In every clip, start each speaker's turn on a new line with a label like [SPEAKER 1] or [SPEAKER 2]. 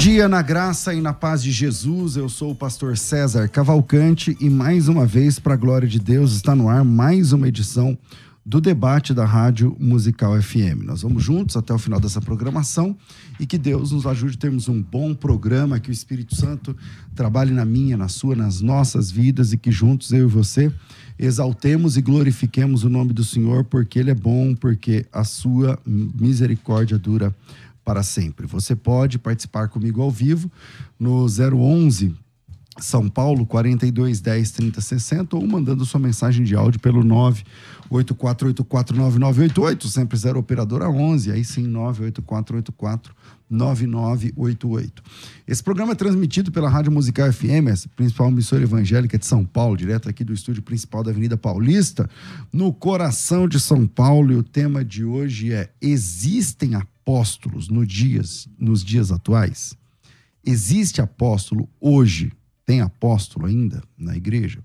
[SPEAKER 1] Dia na graça e na paz de Jesus. Eu sou o pastor César Cavalcante e mais uma vez, para a glória de Deus, está no ar mais uma edição do debate da Rádio Musical FM. Nós vamos juntos até o final dessa programação e que Deus nos ajude a termos um bom programa, que o Espírito Santo trabalhe na minha, na sua, nas nossas vidas e que juntos eu e você exaltemos e glorifiquemos o nome do Senhor, porque ele é bom, porque a sua misericórdia dura para sempre. Você pode participar comigo ao vivo no 011 São Paulo 42 10 30 60 ou mandando sua mensagem de áudio pelo 984849988, sempre 0 operadora 11, aí sim 98484 9988. Esse programa é transmitido pela Rádio Musical FM, a principal emissora evangélica de São Paulo, direto aqui do estúdio principal da Avenida Paulista, no coração de São Paulo. E o tema de hoje é: Existem apóstolos no dias, nos dias atuais? Existe apóstolo hoje? Tem apóstolo ainda na igreja?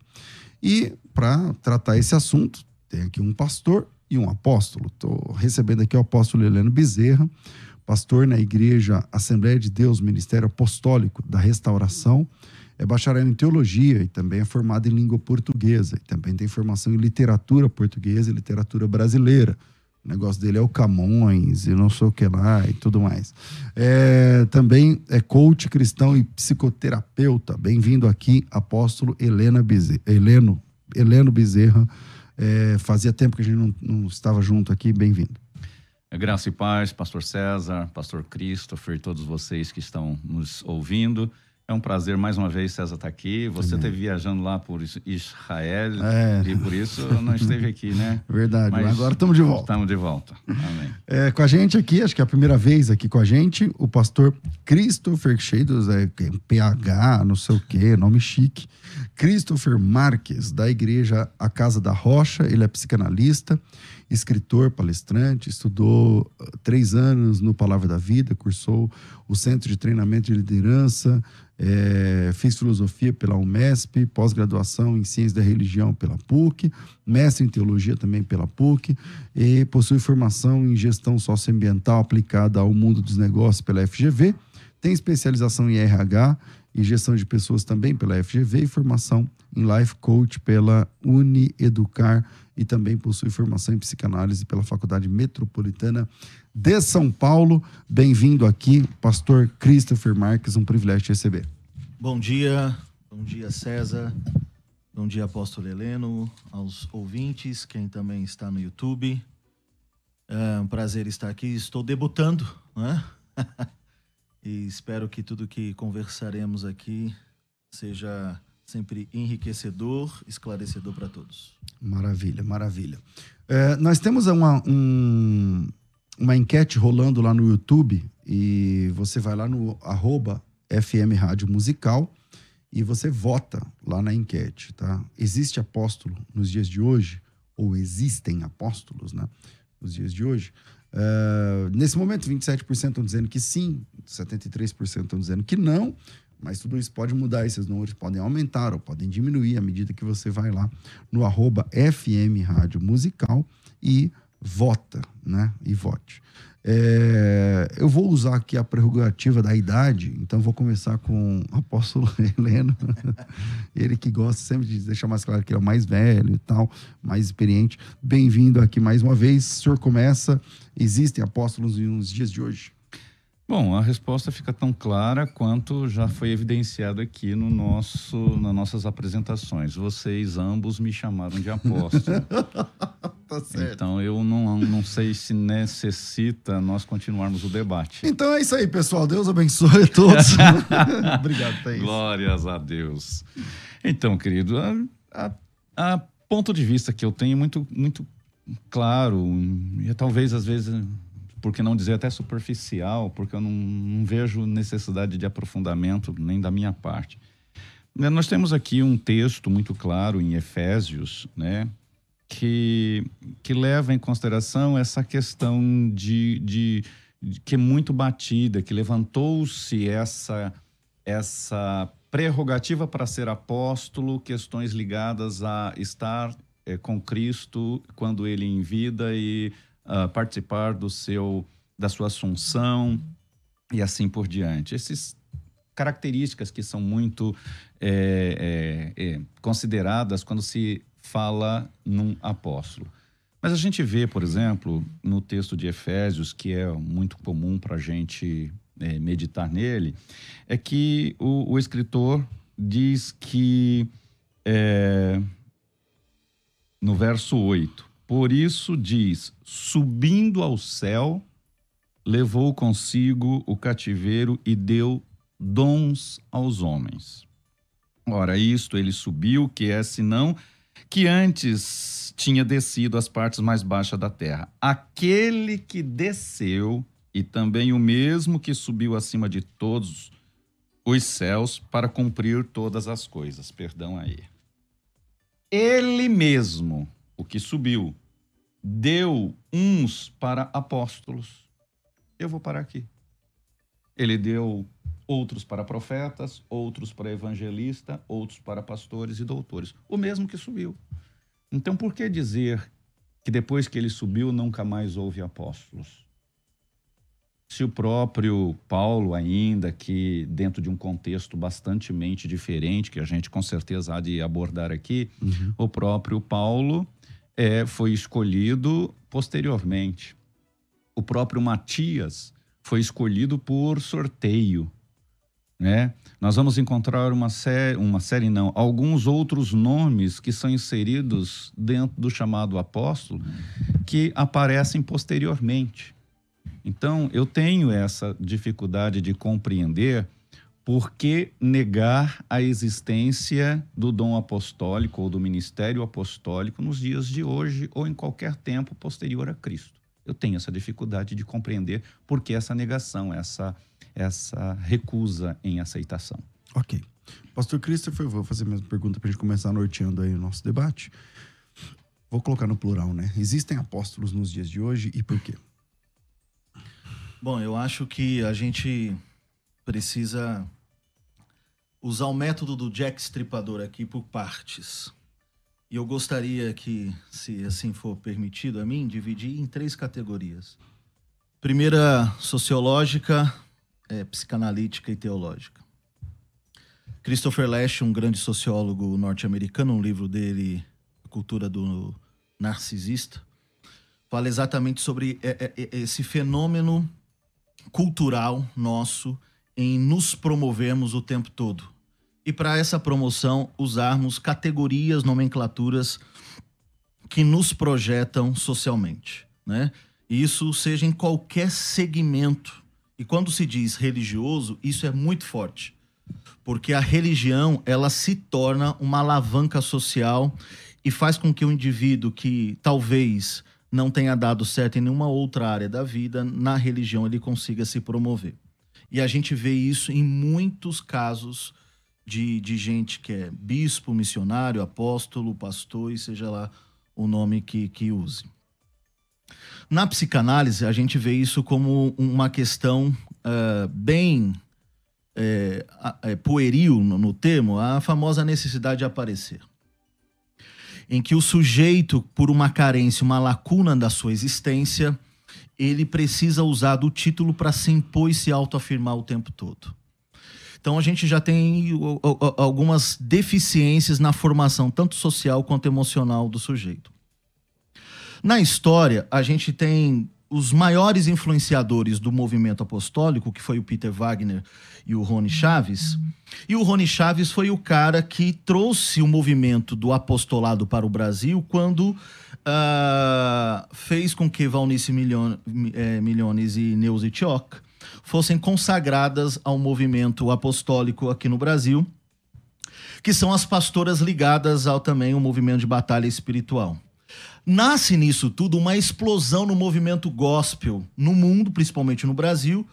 [SPEAKER 1] E para tratar esse assunto, tem aqui um pastor e um apóstolo. Estou recebendo aqui o apóstolo Heleno Bezerra pastor na Igreja Assembleia de Deus, Ministério Apostólico da Restauração, é bacharel em teologia e também é formado em língua portuguesa. E também tem formação em literatura portuguesa e literatura brasileira. O negócio dele é o Camões e não sei o que lá e tudo mais. É, também é coach cristão e psicoterapeuta. Bem-vindo aqui, apóstolo Helena Bezerra, Heleno, Heleno Bezerra. É, fazia tempo que a gente não, não estava junto aqui. Bem-vindo.
[SPEAKER 2] É graça e paz, Pastor César, Pastor Christopher, todos vocês que estão nos ouvindo. É um prazer mais uma vez, César, estar tá aqui. Você esteve viajando lá por Israel é. e por isso não esteve aqui, né?
[SPEAKER 1] Verdade, mas agora estamos de volta.
[SPEAKER 2] Estamos de volta. Amém.
[SPEAKER 1] É, com a gente aqui, acho que é a primeira vez aqui com a gente, o pastor Christopher Cheidos, é, PH, não sei o quê, nome chique. Christopher Marques, da igreja A Casa da Rocha, ele é psicanalista escritor, palestrante, estudou ah, três anos no Palavra da Vida, cursou o Centro de Treinamento de Liderança, é, fez filosofia pela UMESP, pós-graduação em Ciências da Religião pela PUC, mestre em Teologia também pela PUC, e possui formação em Gestão Socioambiental aplicada ao mundo dos negócios pela FGV, tem especialização em RH e Gestão de Pessoas também pela FGV e formação em Life Coach pela Unieducar e também possui formação em psicanálise pela Faculdade Metropolitana de São Paulo. Bem-vindo aqui, pastor Christopher Marques, um privilégio te receber.
[SPEAKER 3] Bom dia, bom dia César, bom dia apóstolo Heleno, aos ouvintes, quem também está no YouTube. É um prazer estar aqui, estou debutando, né? e espero que tudo que conversaremos aqui seja sempre enriquecedor, esclarecedor para todos.
[SPEAKER 1] Maravilha, maravilha. É, nós temos uma, um, uma enquete rolando lá no YouTube e você vai lá no arroba FM Rádio Musical e você vota lá na enquete, tá? Existe apóstolo nos dias de hoje? Ou existem apóstolos, né? Nos dias de hoje? Uh, nesse momento, 27% estão dizendo que sim, 73% estão dizendo que não, mas tudo isso pode mudar, esses números podem aumentar ou podem diminuir à medida que você vai lá no arroba FM Rádio Musical e vota, né? E vote. É, eu vou usar aqui a prerrogativa da idade, então vou começar com o apóstolo Heleno. ele que gosta sempre de deixar mais claro que ele é o mais velho e tal, mais experiente. Bem-vindo aqui mais uma vez. O senhor começa. Existem apóstolos nos dias de hoje?
[SPEAKER 2] Bom, a resposta fica tão clara quanto já foi evidenciado aqui no nosso, nas nossas apresentações. Vocês ambos me chamaram de apóstolo. tá certo. Então eu não, não sei se necessita nós continuarmos o debate.
[SPEAKER 1] Então é isso aí, pessoal. Deus abençoe a todos. Obrigado, Thaís.
[SPEAKER 2] Glórias a Deus. Então, querido, a, a, a ponto de vista que eu tenho muito, muito claro, e talvez às vezes por que não dizer até superficial, porque eu não, não vejo necessidade de aprofundamento nem da minha parte. Né, nós temos aqui um texto muito claro em Efésios, né, que, que leva em consideração essa questão de, de, de que é muito batida, que levantou-se essa, essa prerrogativa para ser apóstolo, questões ligadas a estar é, com Cristo quando ele em vida e uh, participar do seu da sua assunção e assim por diante. Essas características que são muito é, é, é, consideradas quando se fala num apóstolo. Mas a gente vê, por exemplo, no texto de Efésios, que é muito comum para a gente é, meditar nele, é que o, o escritor diz que, é, no verso 8, por isso diz: subindo ao céu, levou consigo o cativeiro e deu dons aos homens. Ora, isto ele subiu, que é senão que antes tinha descido às partes mais baixas da terra. Aquele que desceu, e também o mesmo que subiu acima de todos os céus para cumprir todas as coisas. Perdão aí. Ele mesmo o que subiu, deu uns para apóstolos. Eu vou parar aqui. Ele deu outros para profetas, outros para evangelista, outros para pastores e doutores. O mesmo que subiu. Então, por que dizer que depois que ele subiu nunca mais houve apóstolos? Se o próprio Paulo, ainda que dentro de um contexto bastante diferente, que a gente com certeza há de abordar aqui, uhum. o próprio Paulo é, foi escolhido posteriormente. O próprio Matias foi escolhido por sorteio. Né? Nós vamos encontrar uma série, uma série não, alguns outros nomes que são inseridos dentro do chamado apóstolo que aparecem posteriormente. Então, eu tenho essa dificuldade de compreender por que negar a existência do dom apostólico ou do ministério apostólico nos dias de hoje ou em qualquer tempo posterior a Cristo? Eu tenho essa dificuldade de compreender por que essa negação, essa, essa recusa em aceitação.
[SPEAKER 1] Ok. Pastor Christopher, vou fazer a mesma pergunta para a gente começar norteando aí o nosso debate. Vou colocar no plural, né? Existem apóstolos nos dias de hoje e por quê?
[SPEAKER 3] Bom, eu acho que a gente precisa usar o método do Jack Stripador aqui por partes. E eu gostaria que, se assim for permitido a mim, dividir em três categorias. Primeira, sociológica, é, psicanalítica e teológica. Christopher Lash, um grande sociólogo norte-americano, um livro dele, A Cultura do Narcisista, fala exatamente sobre é, é, é, esse fenômeno cultural nosso em nos promovermos o tempo todo e para essa promoção usarmos categorias, nomenclaturas que nos projetam socialmente, né? Isso seja em qualquer segmento. E quando se diz religioso, isso é muito forte. Porque a religião, ela se torna uma alavanca social e faz com que o indivíduo que talvez não tenha dado certo em nenhuma outra área da vida, na religião ele consiga se promover. E a gente vê isso em muitos casos de, de gente que é bispo, missionário, apóstolo, pastor e seja lá o nome que, que use. Na psicanálise, a gente vê isso como uma questão uh, bem é, é, pueril no, no termo, a famosa necessidade de aparecer. Em que o sujeito, por uma carência, uma lacuna da sua existência, ele precisa usar do título para se impor e se autoafirmar o tempo todo. Então a gente já tem algumas deficiências na formação, tanto social quanto emocional do sujeito. Na história, a gente tem os maiores influenciadores do movimento apostólico, que foi o Peter Wagner e o Rony Chaves. E o Rony Chaves foi o cara que trouxe o movimento do apostolado para o Brasil quando uh, fez com que Valnice é, Milhones e Neuza Tioc fossem consagradas ao movimento apostólico aqui no Brasil, que são as pastoras ligadas ao também o movimento de batalha espiritual. Nasce nisso tudo uma explosão no movimento gospel no mundo, principalmente no Brasil.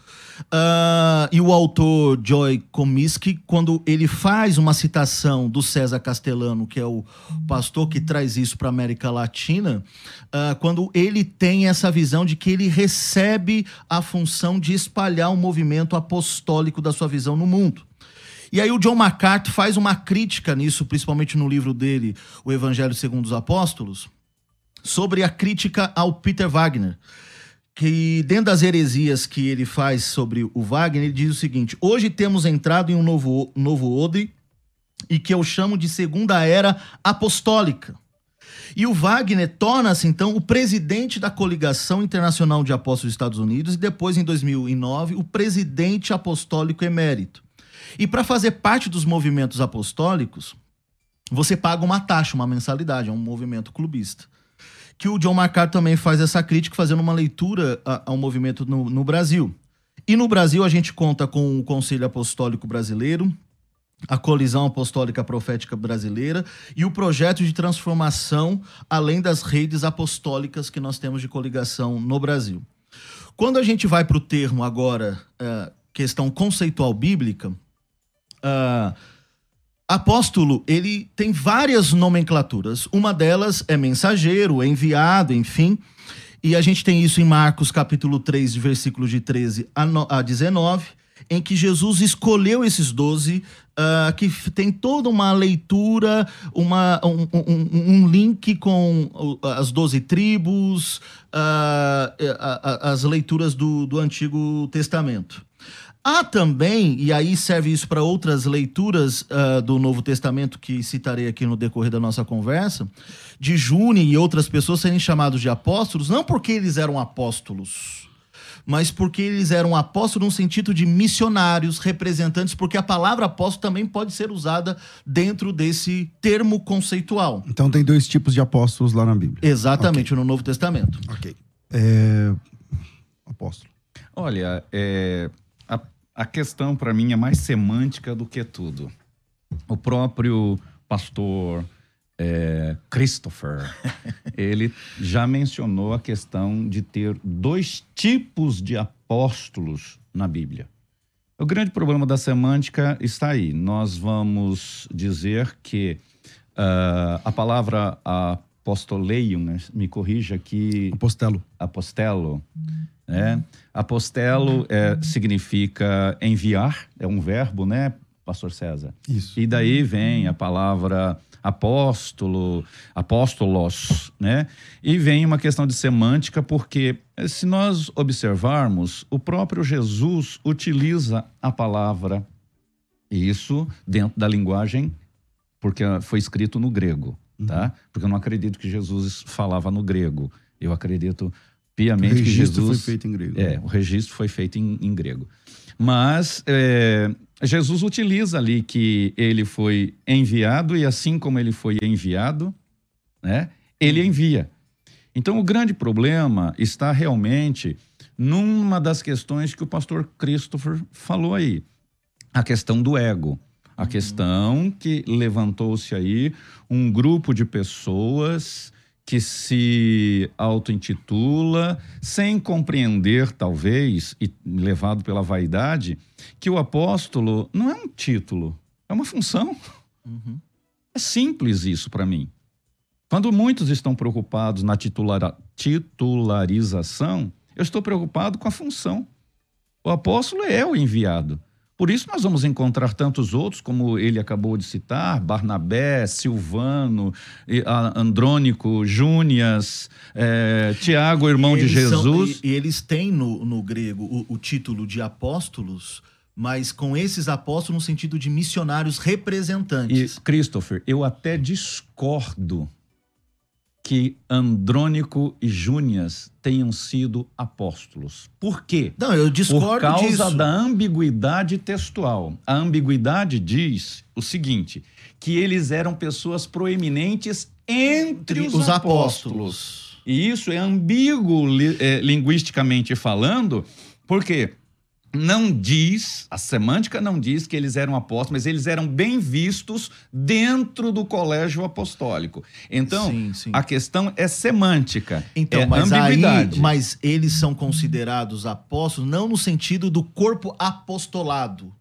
[SPEAKER 3] Uh, e o autor Joy Comiskey, quando ele faz uma citação do César Castellano, que é o pastor que traz isso para a América Latina, uh, quando ele tem essa visão de que ele recebe a função de espalhar o movimento apostólico da sua visão no mundo. E aí o John MacArthur faz uma crítica nisso, principalmente no livro dele, O Evangelho segundo os Apóstolos, sobre a crítica ao Peter Wagner. Que dentro das heresias que ele faz sobre o Wagner, ele diz o seguinte: hoje temos entrado em um novo, novo odre e que eu chamo de segunda era apostólica. E o Wagner torna-se, então, o presidente da Coligação Internacional de Apóstolos dos Estados Unidos e depois, em 2009, o presidente apostólico emérito. E para fazer parte dos movimentos apostólicos, você paga uma taxa, uma mensalidade, é um movimento clubista que o John MacArthur também faz essa crítica, fazendo uma leitura ao movimento no, no Brasil. E no Brasil a gente conta com o Conselho Apostólico Brasileiro, a Colisão Apostólica Profética Brasileira e o projeto de transformação, além das redes apostólicas que nós temos de coligação no Brasil. Quando a gente vai para o termo agora, uh, questão conceitual bíblica, uh, Apóstolo, ele tem várias nomenclaturas. Uma delas é mensageiro, é enviado, enfim. E a gente tem isso em Marcos capítulo 3, versículos de 13 a 19, em que Jesus escolheu esses doze, uh, que tem toda uma leitura, uma, um, um, um link com as doze tribos, uh, as leituras do, do Antigo Testamento. Há também, e aí serve isso para outras leituras uh, do Novo Testamento que citarei aqui no decorrer da nossa conversa, de Juni e outras pessoas serem chamados de apóstolos, não porque eles eram apóstolos, mas porque eles eram apóstolos no sentido de missionários, representantes, porque a palavra apóstolo também pode ser usada dentro desse termo conceitual.
[SPEAKER 1] Então tem dois tipos de apóstolos lá na Bíblia.
[SPEAKER 3] Exatamente, okay. no Novo Testamento.
[SPEAKER 1] Ok. É... Apóstolo.
[SPEAKER 2] Olha, é, a questão para mim é mais semântica do que tudo. O próprio pastor é, Christopher, ele já mencionou a questão de ter dois tipos de apóstolos na Bíblia. O grande problema da semântica está aí. Nós vamos dizer que uh, a palavra apostoleium, né? me corrija aqui.
[SPEAKER 1] Apostelo.
[SPEAKER 2] Apostelo. Né? Apostelo é, significa enviar, é um verbo, né, Pastor César?
[SPEAKER 1] Isso.
[SPEAKER 2] E daí vem a palavra apóstolo, apóstolos, né? E vem uma questão de semântica, porque se nós observarmos, o próprio Jesus utiliza a palavra, isso dentro da linguagem, porque foi escrito no grego, tá? Uhum. Porque eu não acredito que Jesus falava no grego. Eu acredito piamente que Jesus
[SPEAKER 1] foi feito em grego.
[SPEAKER 2] É, o registro foi feito em, em grego. Mas é, Jesus utiliza ali que ele foi enviado e assim como ele foi enviado, né, ele envia. Então o grande problema está realmente numa das questões que o pastor Christopher falou aí, a questão do ego. A uhum. questão que levantou-se aí um grupo de pessoas que se auto-intitula, sem compreender, talvez, e levado pela vaidade, que o apóstolo não é um título, é uma função. Uhum. É simples isso para mim. Quando muitos estão preocupados na titular, titularização, eu estou preocupado com a função. O apóstolo é o enviado. Por isso nós vamos encontrar tantos outros, como ele acabou de citar, Barnabé, Silvano, Andrônico, Júnias, é, Tiago, irmão de Jesus.
[SPEAKER 3] São, e, eles têm no, no grego o, o título de apóstolos, mas com esses apóstolos no sentido de missionários representantes.
[SPEAKER 2] E, Christopher, eu até discordo que Andrônico e Júnias tenham sido apóstolos. Por quê?
[SPEAKER 3] Não, eu discordo
[SPEAKER 2] Por causa
[SPEAKER 3] disso.
[SPEAKER 2] da ambiguidade textual. A ambiguidade diz o seguinte, que eles eram pessoas proeminentes entre os, os apóstolos. apóstolos. E isso é ambíguo é, linguisticamente falando, porque não diz, a semântica não diz que eles eram apóstolos, mas eles eram bem vistos dentro do colégio apostólico. Então, sim, sim. a questão é semântica. Então, é
[SPEAKER 3] mas ambiguidade. Aí, mas eles são considerados apóstolos não no sentido do corpo apostolado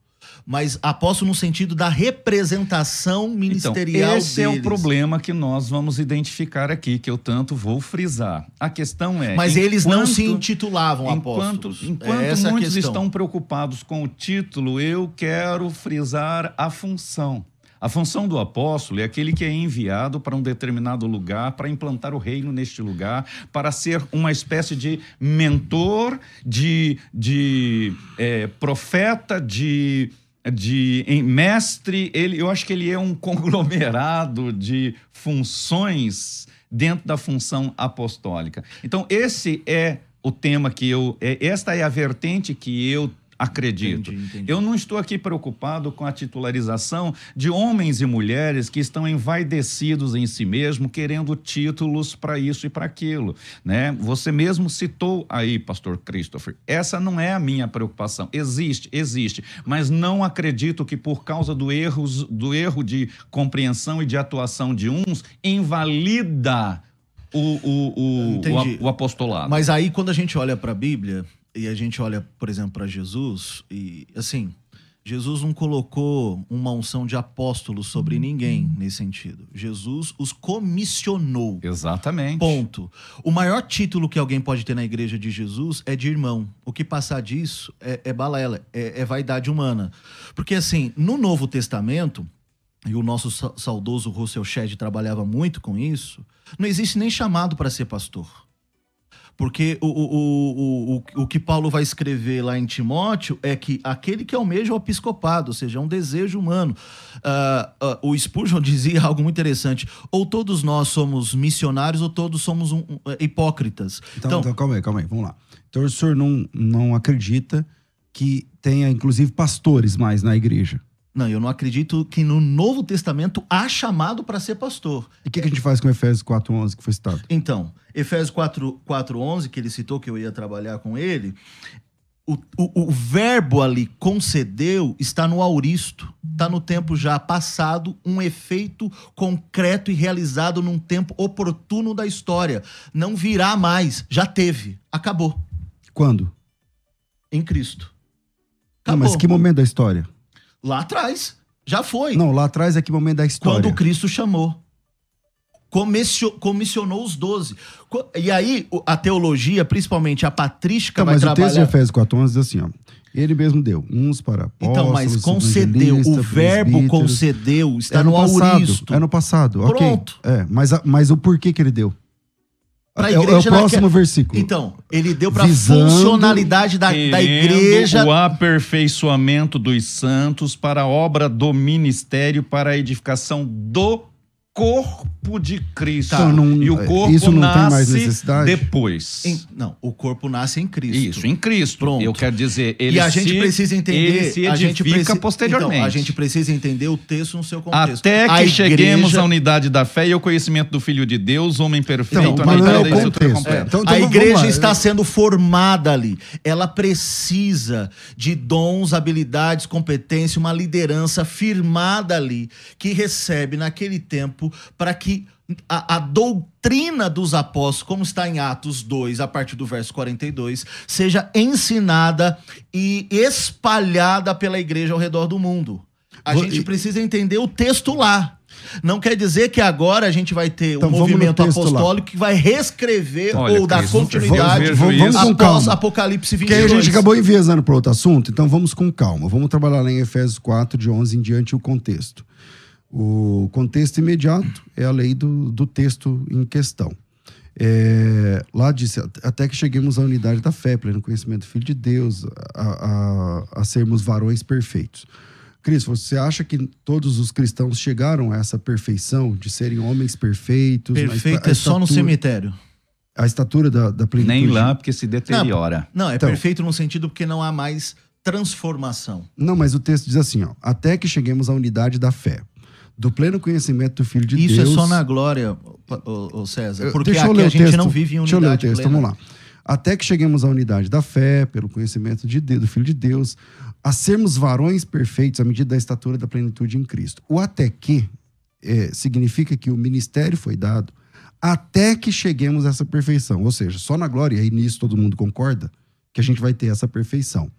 [SPEAKER 3] mas apóstolo no sentido da representação então, ministerial
[SPEAKER 2] então, esse
[SPEAKER 3] deles.
[SPEAKER 2] é o problema que nós vamos identificar aqui, que eu tanto vou frisar. A questão é...
[SPEAKER 3] Mas eles não se intitulavam
[SPEAKER 2] enquanto,
[SPEAKER 3] apóstolos.
[SPEAKER 2] Enquanto é muitos estão preocupados com o título, eu quero frisar a função. A função do apóstolo é aquele que é enviado para um determinado lugar, para implantar o reino neste lugar, para ser uma espécie de mentor, de, de é, profeta, de de em mestre, ele, eu acho que ele é um conglomerado de funções dentro da função apostólica. Então esse é o tema que eu, é, esta é a vertente que eu acredito. Entendi, entendi. Eu não estou aqui preocupado com a titularização de homens e mulheres que estão envaidecidos em si mesmo, querendo títulos para isso e para aquilo, né? Você mesmo citou aí, pastor Christopher. Essa não é a minha preocupação. Existe, existe, mas não acredito que por causa do erros, do erro de compreensão e de atuação de uns invalida o, o, o, o, o apostolado.
[SPEAKER 3] Mas aí quando a gente olha para a Bíblia, e a gente olha, por exemplo, para Jesus, e assim, Jesus não colocou uma unção de apóstolo sobre ninguém nesse sentido. Jesus os comissionou.
[SPEAKER 2] Exatamente.
[SPEAKER 3] Ponto. O maior título que alguém pode ter na igreja de Jesus é de irmão. O que passar disso é, é balela, é, é vaidade humana. Porque, assim, no Novo Testamento, e o nosso saudoso Russell Shedd trabalhava muito com isso, não existe nem chamado para ser pastor. Porque o, o, o, o, o que Paulo vai escrever lá em Timóteo é que aquele que almeja o episcopado, ou seja, é um desejo humano. Uh, uh, o Spurgeon dizia algo muito interessante: ou todos nós somos missionários ou todos somos um, um, hipócritas.
[SPEAKER 1] Então, então, então, calma aí, calma aí, vamos lá. Então o senhor não, não acredita que tenha, inclusive, pastores mais na igreja?
[SPEAKER 3] Não, eu não acredito que no Novo Testamento há chamado para ser pastor.
[SPEAKER 1] E o que, que, a gente faz com Efésios 4.11 que foi citado?
[SPEAKER 3] Então, Efésios 4.11, que ele citou que eu ia trabalhar com ele, o, o, o, verbo ali, concedeu, está no auristo. Está no tempo já passado, um efeito concreto e realizado num tempo oportuno da história. Não virá mais, já teve, acabou.
[SPEAKER 1] Quando?
[SPEAKER 3] Em Cristo.
[SPEAKER 1] Acabou. Não, mas que momento da história?
[SPEAKER 3] Lá atrás. Já foi.
[SPEAKER 1] Não, lá atrás é que momento da história.
[SPEAKER 3] Quando Cristo chamou. Comissionou os doze. E aí, a teologia, principalmente a patrística, então, vai
[SPEAKER 1] mas
[SPEAKER 3] trabalhar...
[SPEAKER 1] Mas o texto de Efésios 4.11 diz assim, ó. Ele mesmo deu, uns para apóstolos,
[SPEAKER 3] Então, mas concedeu, o verbo concedeu, está é no, no
[SPEAKER 1] passado,
[SPEAKER 3] auristo.
[SPEAKER 1] É no passado,
[SPEAKER 3] Pronto.
[SPEAKER 1] ok. É, mas, mas o porquê que ele deu?
[SPEAKER 3] Pra é, igreja
[SPEAKER 1] é o próximo versículo.
[SPEAKER 3] Então, ele deu para funcionalidade da, da igreja.
[SPEAKER 2] O aperfeiçoamento dos santos para a obra do ministério, para a edificação do corpo de Cristo.
[SPEAKER 1] Então, não,
[SPEAKER 2] e o corpo
[SPEAKER 1] isso não
[SPEAKER 2] nasce
[SPEAKER 1] tem mais necessidade?
[SPEAKER 2] depois.
[SPEAKER 3] Em, não, o corpo nasce em Cristo.
[SPEAKER 2] Isso, em Cristo. Pronto. Eu quero dizer, ele
[SPEAKER 3] E a gente
[SPEAKER 2] se,
[SPEAKER 3] precisa entender,
[SPEAKER 2] ele se
[SPEAKER 3] a gente precisa,
[SPEAKER 2] posteriormente.
[SPEAKER 3] Então, a gente precisa entender o texto no seu contexto.
[SPEAKER 2] Até que
[SPEAKER 3] a
[SPEAKER 2] cheguemos
[SPEAKER 3] igreja...
[SPEAKER 2] à unidade da fé e ao conhecimento do Filho de Deus, homem perfeito,
[SPEAKER 1] então, mas não é o contexto.
[SPEAKER 3] É. Então, então, a igreja está sendo formada ali. Ela precisa de dons, habilidades, competência, uma liderança firmada ali, que recebe naquele tempo para que a, a, doutrina dos apóstolos, como está em Atos 2, a partir do verso 42, seja ensinada e espalhada pela igreja ao redor do mundo. A Vou, gente precisa entender o texto lá. Não quer dizer que agora a gente vai ter
[SPEAKER 1] Então,
[SPEAKER 3] um movimento
[SPEAKER 1] texto lá.
[SPEAKER 3] apostólico que vai reescrever
[SPEAKER 2] Olha,
[SPEAKER 3] ou dar continuidade
[SPEAKER 1] Vamos- vamos com
[SPEAKER 3] após
[SPEAKER 1] calma.
[SPEAKER 3] Apocalipse
[SPEAKER 1] Porque aí
[SPEAKER 3] 22.
[SPEAKER 1] a gente acabou enviesando para outro assunto, então vamos com calma. Vamos trabalhar lá em Efésios 4, de 11 em diante, o contexto. O contexto imediato é a lei do, do texto em questão. É, lá diz, até que cheguemos à unidade da fé, pleno conhecimento do Filho de Deus, a, a- a sermos varões perfeitos. Cris, você acha que todos os cristãos chegaram a essa perfeição de serem homens perfeitos?
[SPEAKER 3] Perfeito é só no cemitério.
[SPEAKER 1] A estatura da, da plenitude.
[SPEAKER 2] Nem lá, porque se deteriora.
[SPEAKER 3] Não, é
[SPEAKER 1] Então.
[SPEAKER 3] perfeito no sentido porque não há mais transformação.
[SPEAKER 1] Não, mas o texto diz assim, ó, até que cheguemos à unidade da fé, do pleno conhecimento do Filho de
[SPEAKER 3] Isso
[SPEAKER 1] Deus.
[SPEAKER 3] é só na glória, ô, ô César. Porque
[SPEAKER 1] deixa eu
[SPEAKER 3] aqui a
[SPEAKER 1] o
[SPEAKER 3] gente
[SPEAKER 1] texto.
[SPEAKER 3] não vive em
[SPEAKER 1] Deixa eu ler o
[SPEAKER 3] unidade
[SPEAKER 1] texto,
[SPEAKER 3] plena.
[SPEAKER 1] vamos lá. Até que cheguemos à unidade da fé, pelo conhecimento de Deus, do Filho de Deus, a sermos varões perfeitos à medida da estatura da plenitude em Cristo. O até que é, significa que o ministério foi dado até que cheguemos a essa perfeição. Ou seja, só na glória, e nisso todo mundo concorda, que a gente vai ter essa perfeição.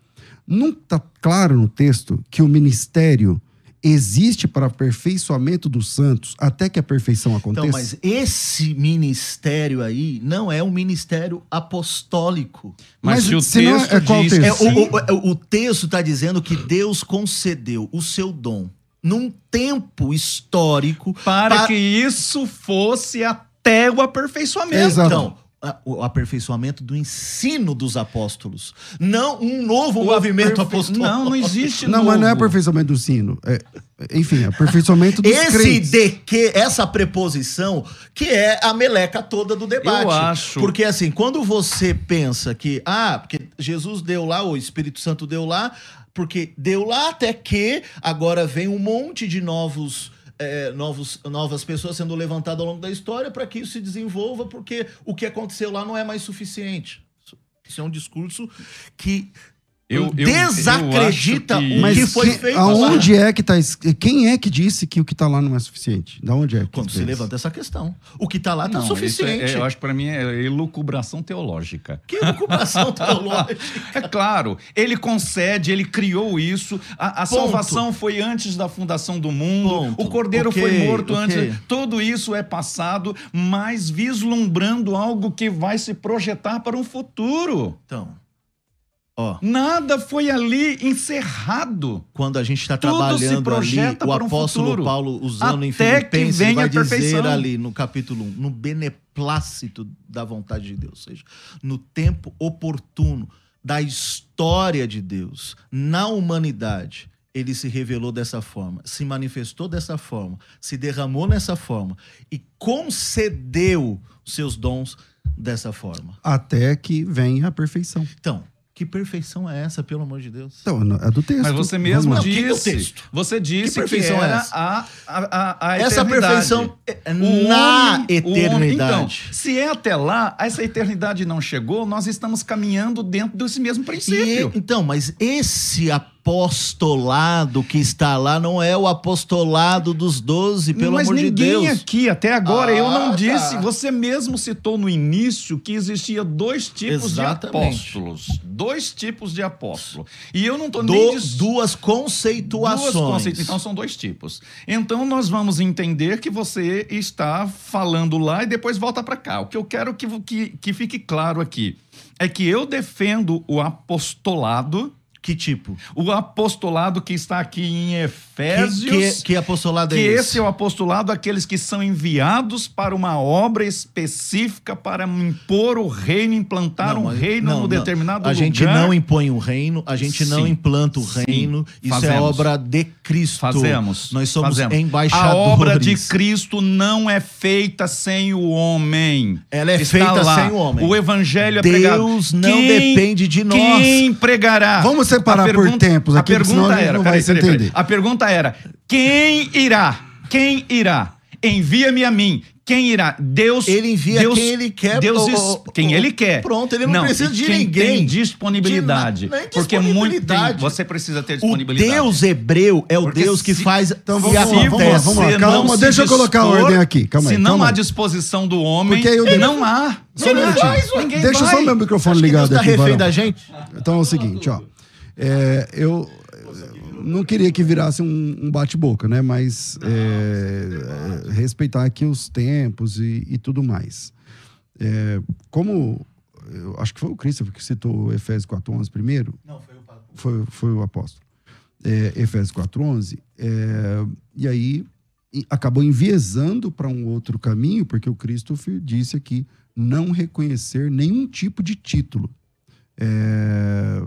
[SPEAKER 1] Não está claro no texto que o ministério existe para aperfeiçoamento dos santos até que a perfeição aconteça?
[SPEAKER 3] Então, mas esse ministério aí não é um ministério apostólico.
[SPEAKER 2] Mas,
[SPEAKER 1] Mas
[SPEAKER 2] se o
[SPEAKER 1] é-
[SPEAKER 2] texto
[SPEAKER 1] é qual
[SPEAKER 2] diz
[SPEAKER 1] texto?
[SPEAKER 3] É, o, o- o texto está dizendo que Deus concedeu o seu dom num tempo histórico
[SPEAKER 2] para
[SPEAKER 3] pa-
[SPEAKER 2] que isso fosse até o aperfeiçoamento.
[SPEAKER 1] Exato.
[SPEAKER 3] Então, o aperfeiçoamento do ensino dos apóstolos, não um novo
[SPEAKER 2] O
[SPEAKER 3] movimento
[SPEAKER 2] aperfei-
[SPEAKER 3] apostólico.
[SPEAKER 2] Não, não existe
[SPEAKER 1] Não, mas não é
[SPEAKER 2] novo.
[SPEAKER 1] aperfeiçoamento do sino. É, enfim, aperfeiçoamento dos
[SPEAKER 3] Esse
[SPEAKER 1] crentes.
[SPEAKER 3] de que, essa preposição, que é a meleca toda do debate.
[SPEAKER 2] Eu acho.
[SPEAKER 3] Porque assim, quando você pensa que, ah, porque Jesus deu lá, o Espírito Santo deu lá, porque deu lá até que agora vem um monte de novos. É, novos, novas pessoas sendo levantadas ao longo da história para que isso se desenvolva, porque o que aconteceu lá não é mais suficiente. Isso- é um discurso que
[SPEAKER 2] Eu- eu-
[SPEAKER 3] desacredita
[SPEAKER 2] eu que-
[SPEAKER 3] o
[SPEAKER 1] Mas
[SPEAKER 3] que foi
[SPEAKER 1] que-
[SPEAKER 3] feito
[SPEAKER 1] aonde
[SPEAKER 3] lá.
[SPEAKER 1] é que tá. Quem é que disse que o que tá lá não é suficiente? Da onde é que
[SPEAKER 3] Quando se
[SPEAKER 1] pensa?
[SPEAKER 3] levanta essa questão. O que está lá está
[SPEAKER 2] Não, isso
[SPEAKER 3] suficiente.
[SPEAKER 2] é- eu acho que para mim é elucubração teológica.
[SPEAKER 3] Que ocupação teológica.
[SPEAKER 2] É claro, ele concede, ele criou isso. A, a salvação foi antes da fundação do mundo.
[SPEAKER 3] Ponto.
[SPEAKER 2] O cordeiro
[SPEAKER 3] Ok,
[SPEAKER 2] foi morto
[SPEAKER 3] ok.
[SPEAKER 2] antes. Tudo isso é passado, mas vislumbrando algo que vai se projetar para um futuro.
[SPEAKER 3] Então, ó,
[SPEAKER 2] Nada foi ali encerrado.
[SPEAKER 3] quando a gente está
[SPEAKER 2] Tudo se
[SPEAKER 3] trabalhando ali,
[SPEAKER 2] projeta
[SPEAKER 3] o
[SPEAKER 2] para um
[SPEAKER 3] apóstolo
[SPEAKER 2] futuro.
[SPEAKER 3] Paulo, usando em
[SPEAKER 2] Até que
[SPEAKER 3] Filipenses,
[SPEAKER 2] venha
[SPEAKER 3] vai
[SPEAKER 2] a
[SPEAKER 3] dizer
[SPEAKER 2] perfeição.
[SPEAKER 3] ali no capítulo 1, no beneplácito da vontade de Deus, ou seja, no tempo oportuno da história de Deus na humanidade. Ele se revelou dessa forma, se manifestou dessa forma, se derramou nessa forma e concedeu seus dons dessa forma.
[SPEAKER 1] Até que venha a perfeição.
[SPEAKER 3] Então, que perfeição é essa, pelo amor de Deus?
[SPEAKER 1] Então, é do texto.
[SPEAKER 2] Mas você mesmo
[SPEAKER 3] Não, que que é
[SPEAKER 2] disse.
[SPEAKER 3] texto?
[SPEAKER 2] Você disse
[SPEAKER 3] Que
[SPEAKER 2] que,
[SPEAKER 3] perfeição é
[SPEAKER 2] era
[SPEAKER 3] essa?
[SPEAKER 2] a, a, a, a
[SPEAKER 3] Essa
[SPEAKER 2] eternidade.
[SPEAKER 3] perfeição é na
[SPEAKER 2] homem- o homem-
[SPEAKER 3] eternidade.
[SPEAKER 2] Então, se é até lá, essa eternidade não chegou, nós estamos caminhando dentro desse mesmo
[SPEAKER 3] E-
[SPEAKER 2] princípio.
[SPEAKER 3] então, mas esse apostolado que está lá não é o apostolado dos doze, pelo
[SPEAKER 2] Mas
[SPEAKER 3] amor de
[SPEAKER 2] ninguém
[SPEAKER 3] Deus.
[SPEAKER 2] aqui, até agora, eu
[SPEAKER 3] Ah,
[SPEAKER 2] não
[SPEAKER 3] tá.
[SPEAKER 2] disse. Você mesmo citou no início que existia dois tipos
[SPEAKER 3] Exatamente.
[SPEAKER 2] de apóstolos. Dois tipos de apóstolo. E eu não estou
[SPEAKER 3] Do-
[SPEAKER 2] nem dis-
[SPEAKER 3] duas conceituações.
[SPEAKER 2] Duas. Então são dois tipos. Então nós vamos entender que você está falando lá e depois volta para cá. O que eu quero que, que, que fique claro aqui é que eu defendo o apostolado,
[SPEAKER 3] Que tipo?
[SPEAKER 2] o apostolado que está aqui em
[SPEAKER 3] Que,
[SPEAKER 2] Efésios.
[SPEAKER 3] que, que apostolado
[SPEAKER 2] que
[SPEAKER 3] é esse?
[SPEAKER 2] esse é o apostolado daqueles que são enviados para uma obra específica para impor o reino, implantar
[SPEAKER 3] Não,
[SPEAKER 2] um reino
[SPEAKER 3] não,
[SPEAKER 2] no
[SPEAKER 3] não.
[SPEAKER 2] determinado
[SPEAKER 3] A
[SPEAKER 2] lugar.
[SPEAKER 3] gente não impõe o reino, a gente não
[SPEAKER 2] Sim.
[SPEAKER 3] implanta o
[SPEAKER 2] Sim.
[SPEAKER 3] reino. Isso é
[SPEAKER 2] Fazemos.
[SPEAKER 3] obra de Cristo.
[SPEAKER 2] Fazemos.
[SPEAKER 3] Nós somos
[SPEAKER 2] Fazemos.
[SPEAKER 3] embaixadores.
[SPEAKER 2] A obra de Cristo não é feita sem o homem.
[SPEAKER 3] Ela é
[SPEAKER 2] Está
[SPEAKER 3] feita
[SPEAKER 2] lá.
[SPEAKER 3] sem o homem.
[SPEAKER 2] O evangelho é pregado.
[SPEAKER 3] Deus não depende de nós.
[SPEAKER 2] Quem pregará?
[SPEAKER 1] Vamos separar
[SPEAKER 2] A
[SPEAKER 1] por tempos
[SPEAKER 2] a
[SPEAKER 1] aqui, porque senão
[SPEAKER 2] pergunta
[SPEAKER 1] a gente
[SPEAKER 2] era,
[SPEAKER 1] não vai
[SPEAKER 2] peraí, peraí, peraí.
[SPEAKER 1] entender.
[SPEAKER 2] A pergunta era: quem irá? Quem irá? Envia-me a mim. Quem irá? Deus.
[SPEAKER 3] Ele envia
[SPEAKER 2] Deus,
[SPEAKER 3] quem ele quer,
[SPEAKER 2] Deus
[SPEAKER 3] ô,
[SPEAKER 2] quem ele quer.
[SPEAKER 3] pronto, ele não precisa
[SPEAKER 2] e
[SPEAKER 3] de
[SPEAKER 2] quem
[SPEAKER 3] ninguém.
[SPEAKER 2] Tem disponibilidade.
[SPEAKER 3] De na-
[SPEAKER 2] porque muito tem,
[SPEAKER 3] disponibilidade.
[SPEAKER 2] você precisa ter
[SPEAKER 3] O
[SPEAKER 2] disponibilidade.
[SPEAKER 3] Deus hebreu é o
[SPEAKER 2] Porque
[SPEAKER 3] Deus que
[SPEAKER 2] se-
[SPEAKER 3] faz
[SPEAKER 1] Então
[SPEAKER 3] e
[SPEAKER 1] vamos lá,
[SPEAKER 3] acontece.
[SPEAKER 1] vamos lá, vamos lá. Calma,
[SPEAKER 2] não
[SPEAKER 1] deixa eu colocar a
[SPEAKER 2] dispor,
[SPEAKER 1] ordem aqui. Calma aí,
[SPEAKER 2] Se não
[SPEAKER 1] calma
[SPEAKER 2] há disposição do homem,
[SPEAKER 1] Porque aí o de-
[SPEAKER 2] não há.
[SPEAKER 1] Só
[SPEAKER 2] Não há.
[SPEAKER 1] minutinho.
[SPEAKER 2] Ninguém
[SPEAKER 1] Deixa
[SPEAKER 2] vai.
[SPEAKER 1] só o meu microfone
[SPEAKER 3] Acho que Deus
[SPEAKER 1] ligado
[SPEAKER 3] tá
[SPEAKER 1] aqui,
[SPEAKER 3] refém
[SPEAKER 1] Varão.
[SPEAKER 3] da gente.
[SPEAKER 1] Então é o seguinte, ó. É, eu. não queria que virasse um, um bate-boca, né? Mas é, é, respeitar aqui os tempos e, e tudo mais. É, como eu acho que foi o Christopher que citou Efésios 4.11 primeiro.
[SPEAKER 3] Não, foi o
[SPEAKER 1] Foi, foi o apóstolo. É, Efésios 4.11. É, e aí acabou enviesando para um outro caminho, porque o Christopher disse aqui não reconhecer nenhum tipo de título. É,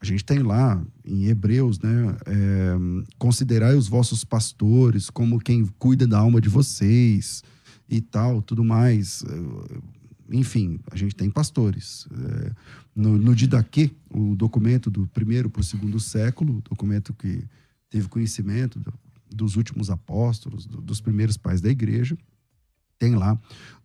[SPEAKER 1] a gente tem lá em Hebreus, né? É, considerai os vossos pastores como quem cuida da alma de vocês e tal, tudo mais. Enfim, a gente tem pastores. É, no, no Didaquê, o documento do primeiro para o segundo século, documento que teve conhecimento do, dos últimos apóstolos, do, dos primeiros pais da igreja, tem lá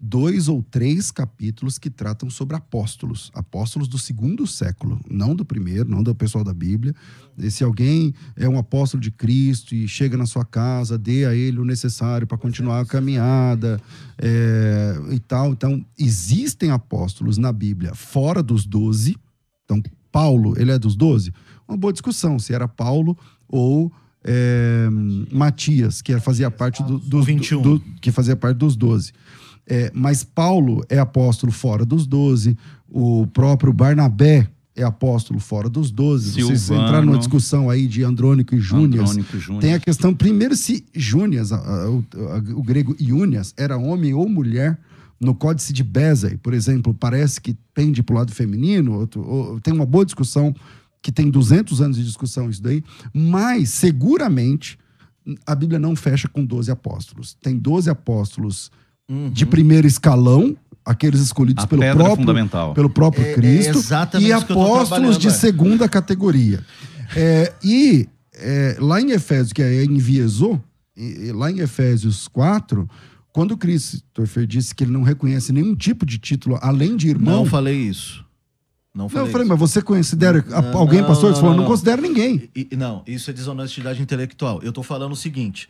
[SPEAKER 1] dois ou três capítulos que tratam sobre apóstolos, apóstolos do segundo século, não do primeiro, não do pessoal da Bíblia. E se alguém é um apóstolo de Cristo e chega na sua casa, dê a ele o necessário para continuar a caminhada é, e tal. Então, existem apóstolos na Bíblia fora dos doze. Então, Paulo, ele é dos doze? Uma boa discussão se era Paulo ou é, Matias, que fazia parte do, dos 21. Do, que fazia parte dos 12. É, mas Paulo é apóstolo fora dos 12, o próprio Barnabé é apóstolo fora dos 12. Silvano. Vocês entraram numa discussão aí de Andrônico e Júnias. Tem a questão, primeiro, se Júnias, o, o grego Iúnias, era homem ou mulher. No Códice de Bézae, por exemplo, parece que pende para o lado feminino. Outro, ou, tem uma boa discussão que tem 200 anos de discussão isso daí, mas seguramente a Bíblia não fecha com 12 apóstolos. Tem 12 apóstolos uhum. de primeiro escalão, aqueles escolhidos pelo próprio, pelo próprio é, Cristo, é e apóstolos de é. segunda categoria. É, e é, lá em Efésios, que é enviesou, lá em Efésios 4, quando o Christopher disse que ele não reconhece nenhum tipo de título além de irmão.
[SPEAKER 3] Não falei isso. Não,
[SPEAKER 1] falei não, eu falei, mas você considera não, alguém não, pastor? Você falou, não, não considero ninguém.
[SPEAKER 3] E, não, isso é desonestidade intelectual. Eu tô falando o seguinte,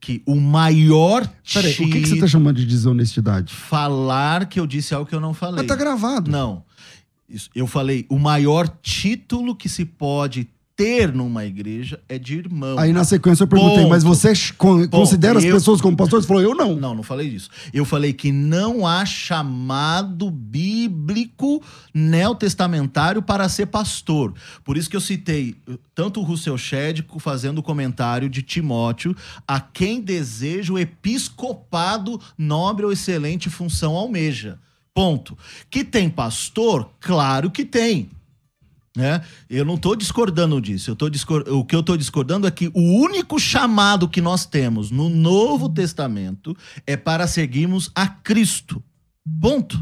[SPEAKER 3] que o maior...
[SPEAKER 1] Peraí, o que, que você tá chamando de desonestidade?
[SPEAKER 3] Falar que eu disse algo que eu não falei.
[SPEAKER 1] Mas tá gravado.
[SPEAKER 3] Não. Isso, eu falei, o maior título que se pode ter numa igreja é de irmão.
[SPEAKER 1] Aí na sequência eu perguntei, Ponto. mas você considera Ponto. as pessoas como pastores? Você falou, eu não.
[SPEAKER 3] Não, não falei disso. Eu falei que não há chamado bíblico neotestamentário para ser pastor. Por isso que eu citei tanto o Russell Shedd fazendo o comentário de Timóteo, a quem deseja o episcopado nobre ou excelente função almeja. Ponto. Que tem pastor? Claro que tem. Né? Eu não estou discordando disso. Eu tô discord... O que eu estou discordando é que o único chamado que nós temos no Novo Testamento é para seguirmos a Cristo. Ponto.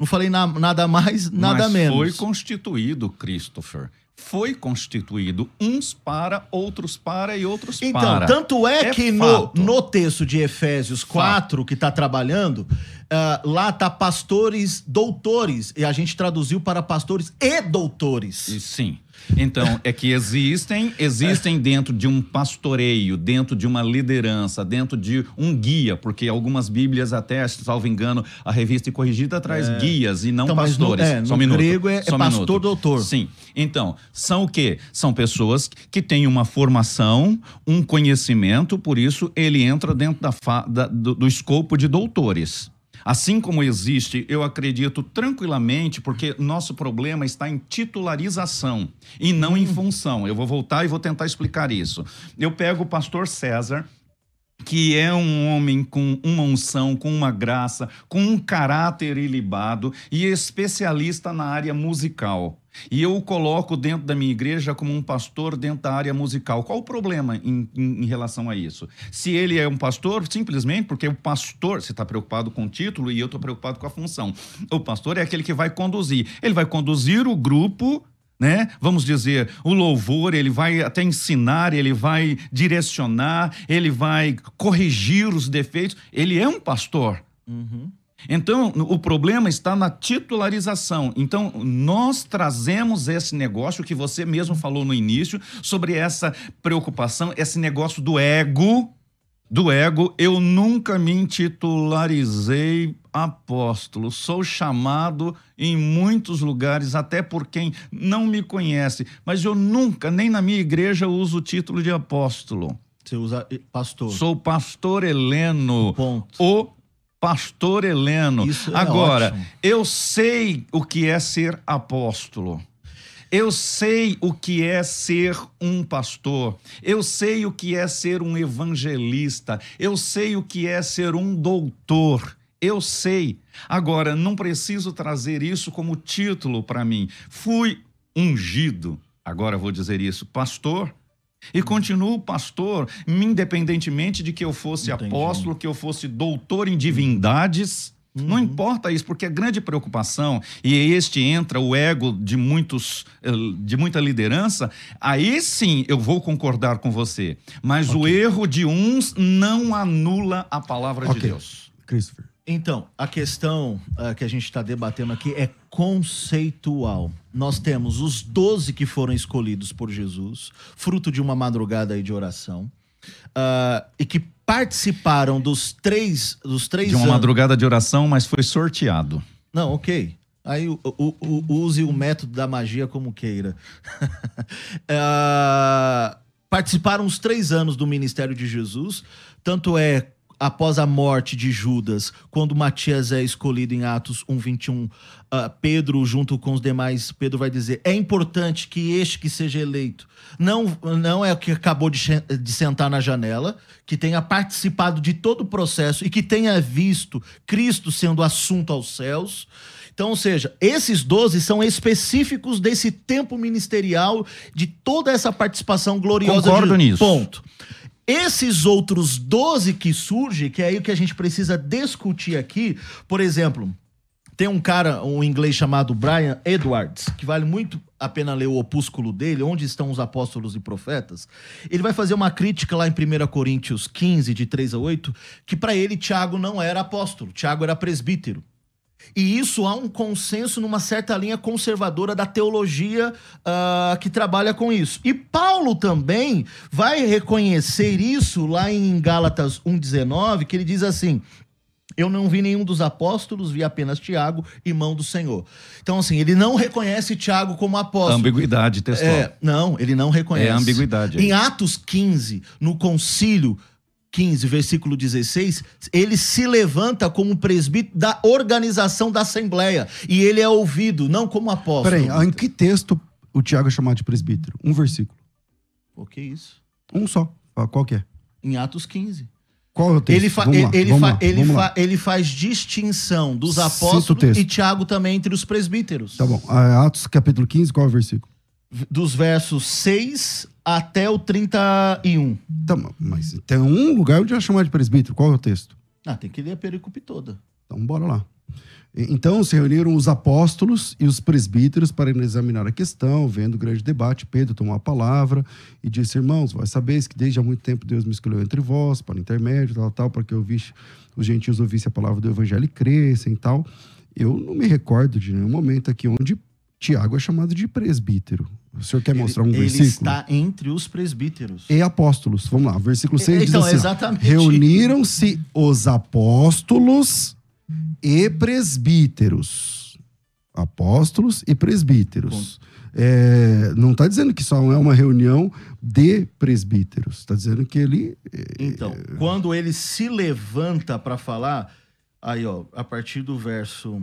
[SPEAKER 3] Não falei na... nada mais, nada
[SPEAKER 2] Mas
[SPEAKER 3] menos.
[SPEAKER 2] Foi constituído, Christopher foi constituído uns para, outros para e outros
[SPEAKER 3] então,
[SPEAKER 2] para.
[SPEAKER 3] Então, tanto é, é que no, no texto de Efésios 4, fato. que está trabalhando, uh, lá tá pastores doutores, e a gente traduziu para pastores e doutores.
[SPEAKER 2] E, sim. Então, é que existem, existem dentro de um pastoreio, dentro de uma liderança, dentro de um guia, porque algumas bíblias até, salvo engano, a revista Corrigida traz é. guias e não então, pastores.
[SPEAKER 3] No, é, no um grego é, é pastor doutor.
[SPEAKER 2] Sim. Então, são o quê? São pessoas que têm uma formação, um conhecimento, por isso ele entra dentro da, da do, do escopo de doutores. Assim como existe, eu acredito tranquilamente, porque nosso problema está em titularização e não hum. em função. Eu vou voltar e vou tentar explicar isso. Eu pego o pastor César, que é um homem com uma unção, com uma graça, com um caráter ilibado e especialista na área musical. E eu o coloco dentro da minha igreja como um pastor dentro da área musical. Qual o problema em, em, em relação a isso? Se ele é um pastor, simplesmente porque o pastor, você está preocupado com o título e eu estou preocupado com a função. O pastor é aquele que vai conduzir. Ele vai conduzir o grupo né? Vamos dizer, o louvor, ele vai até ensinar, ele vai direcionar, ele vai corrigir os defeitos. Ele é um pastor. Uhum. Então, o problema está na titularização. Então, nós trazemos esse negócio que você mesmo falou no início, sobre essa preocupação, esse negócio do ego. Do ego, eu nunca me intitularizei apóstolo, sou chamado em muitos lugares, até por quem não me conhece, mas eu nunca, nem na minha igreja, uso o título de apóstolo.
[SPEAKER 3] Você usa pastor.
[SPEAKER 2] Sou pastor Heleno.
[SPEAKER 3] Ponto.
[SPEAKER 2] O pastor Heleno.
[SPEAKER 3] Isso é
[SPEAKER 2] Agora,
[SPEAKER 3] ótimo.
[SPEAKER 2] eu sei o que é ser apóstolo. Eu sei o que é ser um pastor. Eu sei o que é ser um evangelista. Eu sei o que é ser um doutor. Eu sei. Agora, não preciso trazer isso como título para mim. Fui ungido. Agora vou dizer isso, pastor. E continuo pastor, independentemente de que eu fosse
[SPEAKER 3] Entendi.
[SPEAKER 2] apóstolo, que eu fosse doutor em divindades. Não importa isso, porque a grande preocupação, e este entra o ego de muitos, eh, de muita liderança, aí sim eu vou concordar com você. Mas o erro de uns não anula a palavra de
[SPEAKER 1] Ok.
[SPEAKER 2] Deus.
[SPEAKER 1] Christopher.
[SPEAKER 3] Então, a questão ah, que a gente está debatendo aqui é conceitual. Nós temos os 12 que foram escolhidos por Jesus, fruto de uma madrugada aí de oração, ah, e que participaram dos três, dos três
[SPEAKER 2] De uma
[SPEAKER 3] anos.
[SPEAKER 2] madrugada de oração, mas foi sorteado.
[SPEAKER 3] Não, ok. Aí o- o- o- use o método da magia como queira. Ah, participaram os três anos do ministério de Jesus, tanto é após a morte de Judas, quando Matias é escolhido em Atos 1:21, ah, Pedro junto com os demais, Pedro vai dizer: "É importante que este que seja eleito não não é o que acabou de, de sentar na janela, que tenha participado de todo o processo e que tenha visto Cristo sendo assunto aos céus." Então, ou seja, esses 12 são específicos desse tempo ministerial, de toda essa participação gloriosa.
[SPEAKER 2] Concordo
[SPEAKER 3] de...
[SPEAKER 2] nisso.
[SPEAKER 3] Ponto. Esses outros 12 que surgem, que é aí o que a gente precisa discutir aqui, por exemplo, tem um cara, um inglês chamado Brian Edwards, que vale muito a pena ler o opúsculo dele, Onde Estão os Apóstolos e Profetas. Ele vai fazer uma crítica lá em 1 Coríntios 15, de 3 a 8, que para ele Tiago não era apóstolo, Tiago era presbítero. E isso há um consenso numa certa linha conservadora da teologia ah, que trabalha com isso. E Paulo também vai reconhecer isso lá em Gálatas 1,19, que ele diz assim. Eu não vi nenhum dos apóstolos, vi apenas Tiago, irmão do Senhor. Então, assim, ele não reconhece Tiago como apóstolo.
[SPEAKER 2] Ambiguidade textual.
[SPEAKER 3] É, não, ele não reconhece.
[SPEAKER 2] É ambiguidade.
[SPEAKER 3] Em Atos 15, no concílio 15, versículo 16, ele se levanta como presbítero da organização da Assembleia. E ele é ouvido, não como apóstolo.
[SPEAKER 1] Peraí, em que texto o Tiago é chamado de presbítero? Um versículo.
[SPEAKER 3] O que é isso?
[SPEAKER 1] Um só. Ah, Qual que é?
[SPEAKER 3] Em Atos 15.
[SPEAKER 1] Qual é o texto?
[SPEAKER 3] Ele, fa-
[SPEAKER 1] lá,
[SPEAKER 3] ele, fa-
[SPEAKER 1] lá,
[SPEAKER 3] ele, fa- ele faz distinção dos apóstolos e Tiago também entre os presbíteros.
[SPEAKER 1] Tá bom. Ah, Atos capítulo 15, qual é o versículo?
[SPEAKER 3] Dos versos 6 até o 31.
[SPEAKER 1] Tá, mas tem um lugar onde vai chamar de presbítero. Qual é o texto?
[SPEAKER 3] Ah, tem que ler a perícope toda.
[SPEAKER 1] Então, bora lá. Então se reuniram os apóstolos e os presbíteros para examinar a questão, vendo o grande debate. Pedro tomou a palavra e disse: Irmãos, vós sabeis que desde há muito tempo Deus me escolheu entre vós, para intermédio, tal, tal, para que eu visse, os gentios ouvissem a palavra do evangelho e crescem e tal. Eu não me recordo de nenhum momento aqui onde Tiago é chamado de presbítero. O senhor quer mostrar um
[SPEAKER 3] ele, ele
[SPEAKER 1] versículo?
[SPEAKER 3] está entre os presbíteros.
[SPEAKER 1] E apóstolos. Vamos lá, versículo 6 diz
[SPEAKER 3] Então,
[SPEAKER 1] assim: ó,
[SPEAKER 3] exatamente.
[SPEAKER 1] Reuniram-se os apóstolos e presbíteros. Apóstolos e presbíteros. É, não está dizendo que só é uma reunião de presbíteros. Está dizendo que ele.
[SPEAKER 3] Então, quando ele se levanta para falar, aí, ó, a partir do verso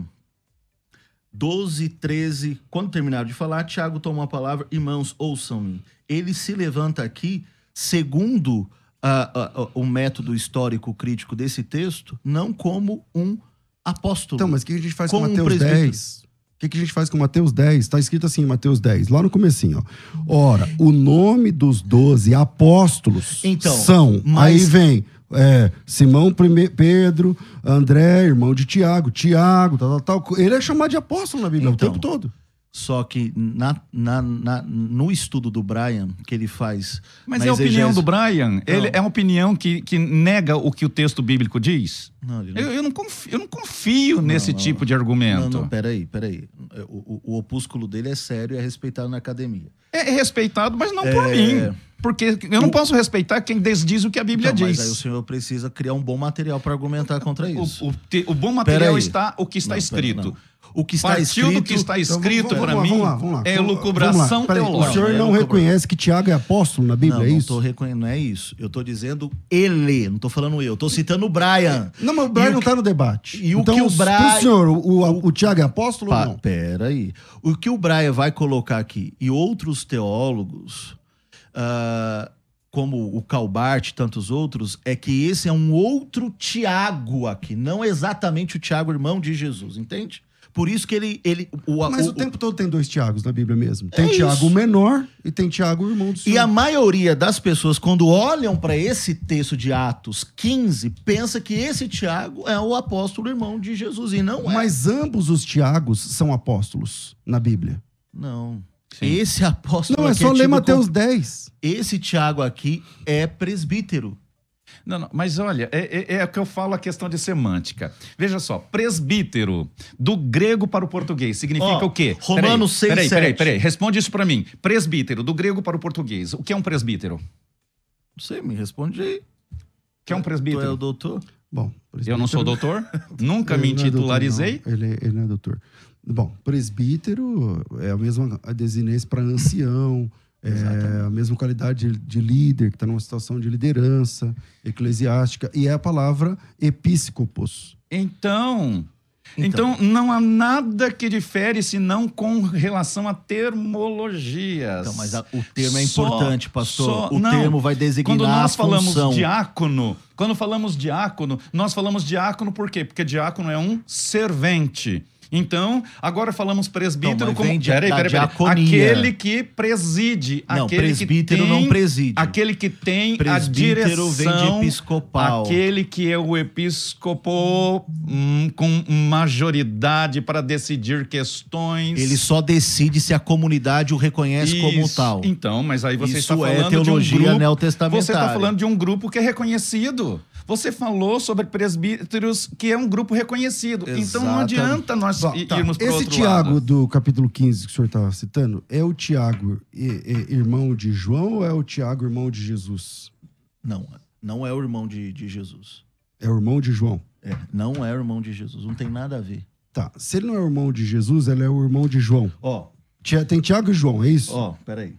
[SPEAKER 3] 12, 13, quando terminaram de falar, Tiago tomou a palavra, irmãos, ouçam-me. Ele se levanta aqui, segundo ah, ah, ah, o método histórico crítico desse texto, não como um apóstolo.
[SPEAKER 1] Então, mas o que a gente faz com
[SPEAKER 3] um
[SPEAKER 1] Mateus
[SPEAKER 3] presbítero.
[SPEAKER 1] 10? O que, que a gente faz com Mateus 10? Está escrito assim em Mateus 10, lá no comecinho, ó. Ora, o nome dos doze apóstolos
[SPEAKER 3] Então,
[SPEAKER 1] são...
[SPEAKER 3] mas-
[SPEAKER 1] Aí vem é, Simão Prime- Pedro, André, irmão de Tiago, Tiago, tal, tal, tal. Ele é chamado de apóstolo na Bíblia
[SPEAKER 3] Então,
[SPEAKER 1] o tempo todo.
[SPEAKER 3] Só que na, na- na- no estudo do Brian, que ele faz.
[SPEAKER 2] Mas é a opinião
[SPEAKER 3] exegese-
[SPEAKER 2] do Brian? Ele é uma opinião que, que nega o que o texto bíblico diz?
[SPEAKER 3] Não, ele não
[SPEAKER 2] Eu, eu não confio, eu não confio nesse
[SPEAKER 3] não.
[SPEAKER 2] tipo de argumento.
[SPEAKER 3] Não, não, peraí, peraí. O, o, o opúsculo dele é sério e é respeitado na academia.
[SPEAKER 2] É respeitado, mas não por mim. Porque eu não posso respeitar quem desdiz o que a Bíblia
[SPEAKER 3] Então,
[SPEAKER 2] diz.
[SPEAKER 3] Mas aí o senhor precisa criar um bom material para argumentar contra
[SPEAKER 2] O,
[SPEAKER 3] isso.
[SPEAKER 2] o te- o bom material
[SPEAKER 3] Peraí.
[SPEAKER 2] está o que está
[SPEAKER 3] Não,
[SPEAKER 2] escrito.
[SPEAKER 3] não. O que está
[SPEAKER 2] Partiu
[SPEAKER 3] escrito.
[SPEAKER 2] do que está
[SPEAKER 1] Então,
[SPEAKER 2] escrito
[SPEAKER 1] vamos-
[SPEAKER 2] para mim
[SPEAKER 1] vamos lá, vamos lá.
[SPEAKER 2] é lucubração.
[SPEAKER 1] Peraí,
[SPEAKER 2] teológica.
[SPEAKER 1] O senhor
[SPEAKER 3] Não,
[SPEAKER 1] não
[SPEAKER 3] é
[SPEAKER 1] reconhece que Tiago é apóstolo na Bíblia,
[SPEAKER 3] não,
[SPEAKER 1] é
[SPEAKER 3] não
[SPEAKER 1] isso?
[SPEAKER 3] tô reconhecendo, não é isso. Eu tô dizendo ele, não tô falando eu. Tô citando o Brian.
[SPEAKER 1] Não, mas o Brian
[SPEAKER 3] E o
[SPEAKER 1] não
[SPEAKER 3] que-
[SPEAKER 1] tá no debate.
[SPEAKER 3] e o
[SPEAKER 1] então,
[SPEAKER 3] que o Brian-
[SPEAKER 1] senhor, o, o, o Tiago é apóstolo
[SPEAKER 3] Pa,
[SPEAKER 1] ou não?
[SPEAKER 3] pera aí. O que o Brian vai colocar aqui e outros teólogos, ah, como o Calbart e tantos outros, é que esse é um outro Tiago aqui, não exatamente o Tiago, irmão de Jesus, entende? Por isso que ele. ele o,
[SPEAKER 1] Mas o,
[SPEAKER 3] o-
[SPEAKER 1] tempo todo tem dois Tiagos na Bíblia mesmo. Tem
[SPEAKER 3] É
[SPEAKER 1] Tiago menor e tem Tiago irmão do senhor.
[SPEAKER 3] E a maioria das pessoas, quando olham para esse texto de Atos 15, pensa que esse Tiago é o apóstolo irmão de Jesus. E não é.
[SPEAKER 1] Mas ambos os Tiagos são apóstolos na Bíblia.
[SPEAKER 3] Não.
[SPEAKER 2] Sim.
[SPEAKER 3] Esse apóstolo
[SPEAKER 1] Não, é só ler
[SPEAKER 3] tido
[SPEAKER 1] Mateus
[SPEAKER 3] como-
[SPEAKER 1] 10.
[SPEAKER 3] Esse Tiago aqui é presbítero.
[SPEAKER 2] Não, não, mas olha, é, é, é o que eu falo a questão de semântica. Veja só, presbítero, do grego para o português, significa
[SPEAKER 3] Ó,
[SPEAKER 2] o quê?
[SPEAKER 3] Romanos
[SPEAKER 2] peraí,
[SPEAKER 3] 6,
[SPEAKER 2] Peraí, peraí,
[SPEAKER 3] 7.
[SPEAKER 2] peraí, responde isso pra mim. Presbítero, do grego para o português, o que é um presbítero?
[SPEAKER 3] Não sei, me responde aí.
[SPEAKER 2] O que é um
[SPEAKER 3] Tu é o
[SPEAKER 2] presbítero?
[SPEAKER 3] doutor?
[SPEAKER 1] Bom,
[SPEAKER 2] Eu não sou doutor, nunca me
[SPEAKER 1] não é doutor. Ele, ele não é doutor. Bom, presbítero é a mesma desinência para ancião, é a mesma qualidade de, de líder, que está numa situação de liderança eclesiástica, e é a palavra episcopos.
[SPEAKER 2] Então, então, não há nada que difere senão com relação a termologias.
[SPEAKER 3] Então, mas a- o termo é
[SPEAKER 2] Só-
[SPEAKER 3] importante, pastor.
[SPEAKER 2] só-
[SPEAKER 3] o
[SPEAKER 2] não.
[SPEAKER 3] termo vai designar
[SPEAKER 2] Quando nós
[SPEAKER 3] a
[SPEAKER 2] falamos
[SPEAKER 3] função.
[SPEAKER 2] diácono, quando falamos diácono, nós falamos diácono por quê? Porque diácono é um servente. Então, agora falamos presbítero
[SPEAKER 3] Não,
[SPEAKER 2] como Peraí, peraí, peraí. aquele que preside,
[SPEAKER 3] Não,
[SPEAKER 2] aquele
[SPEAKER 3] presbítero
[SPEAKER 2] que tem,
[SPEAKER 3] não preside.
[SPEAKER 2] aquele que tem a
[SPEAKER 3] Presbítero
[SPEAKER 2] direção,
[SPEAKER 3] vem de episcopal.
[SPEAKER 2] aquele que é o episcopo hum, com majoridade para decidir questões.
[SPEAKER 3] Ele só decide se a comunidade o reconhece como
[SPEAKER 2] Isso.
[SPEAKER 3] tal.
[SPEAKER 2] Então, mas aí você
[SPEAKER 3] Isso
[SPEAKER 2] está
[SPEAKER 3] é
[SPEAKER 2] falando
[SPEAKER 3] teologia
[SPEAKER 2] de um grupo.
[SPEAKER 3] neotestamentária.
[SPEAKER 2] Você está falando de um grupo que é reconhecido. Você falou sobre presbíteros que é um grupo reconhecido. Então não
[SPEAKER 3] Exatamente.
[SPEAKER 2] adianta nós
[SPEAKER 1] Bom, tá.
[SPEAKER 2] irmos para
[SPEAKER 1] Esse
[SPEAKER 2] outro
[SPEAKER 1] Tiago
[SPEAKER 2] lado.
[SPEAKER 1] do capítulo 15 que o senhor estava citando, é o Tiago e- e- irmão de João ou é o Tiago irmão de Jesus?
[SPEAKER 3] Não, não é o irmão de, de Jesus.
[SPEAKER 1] É o irmão de João.
[SPEAKER 3] É, não é o irmão de Jesus. Não tem nada a ver.
[SPEAKER 1] Tá. Se ele não é o irmão de Jesus, ele é o irmão de João.
[SPEAKER 3] Ó,
[SPEAKER 1] Tem Tiago e João, é isso?
[SPEAKER 3] Ó, peraí.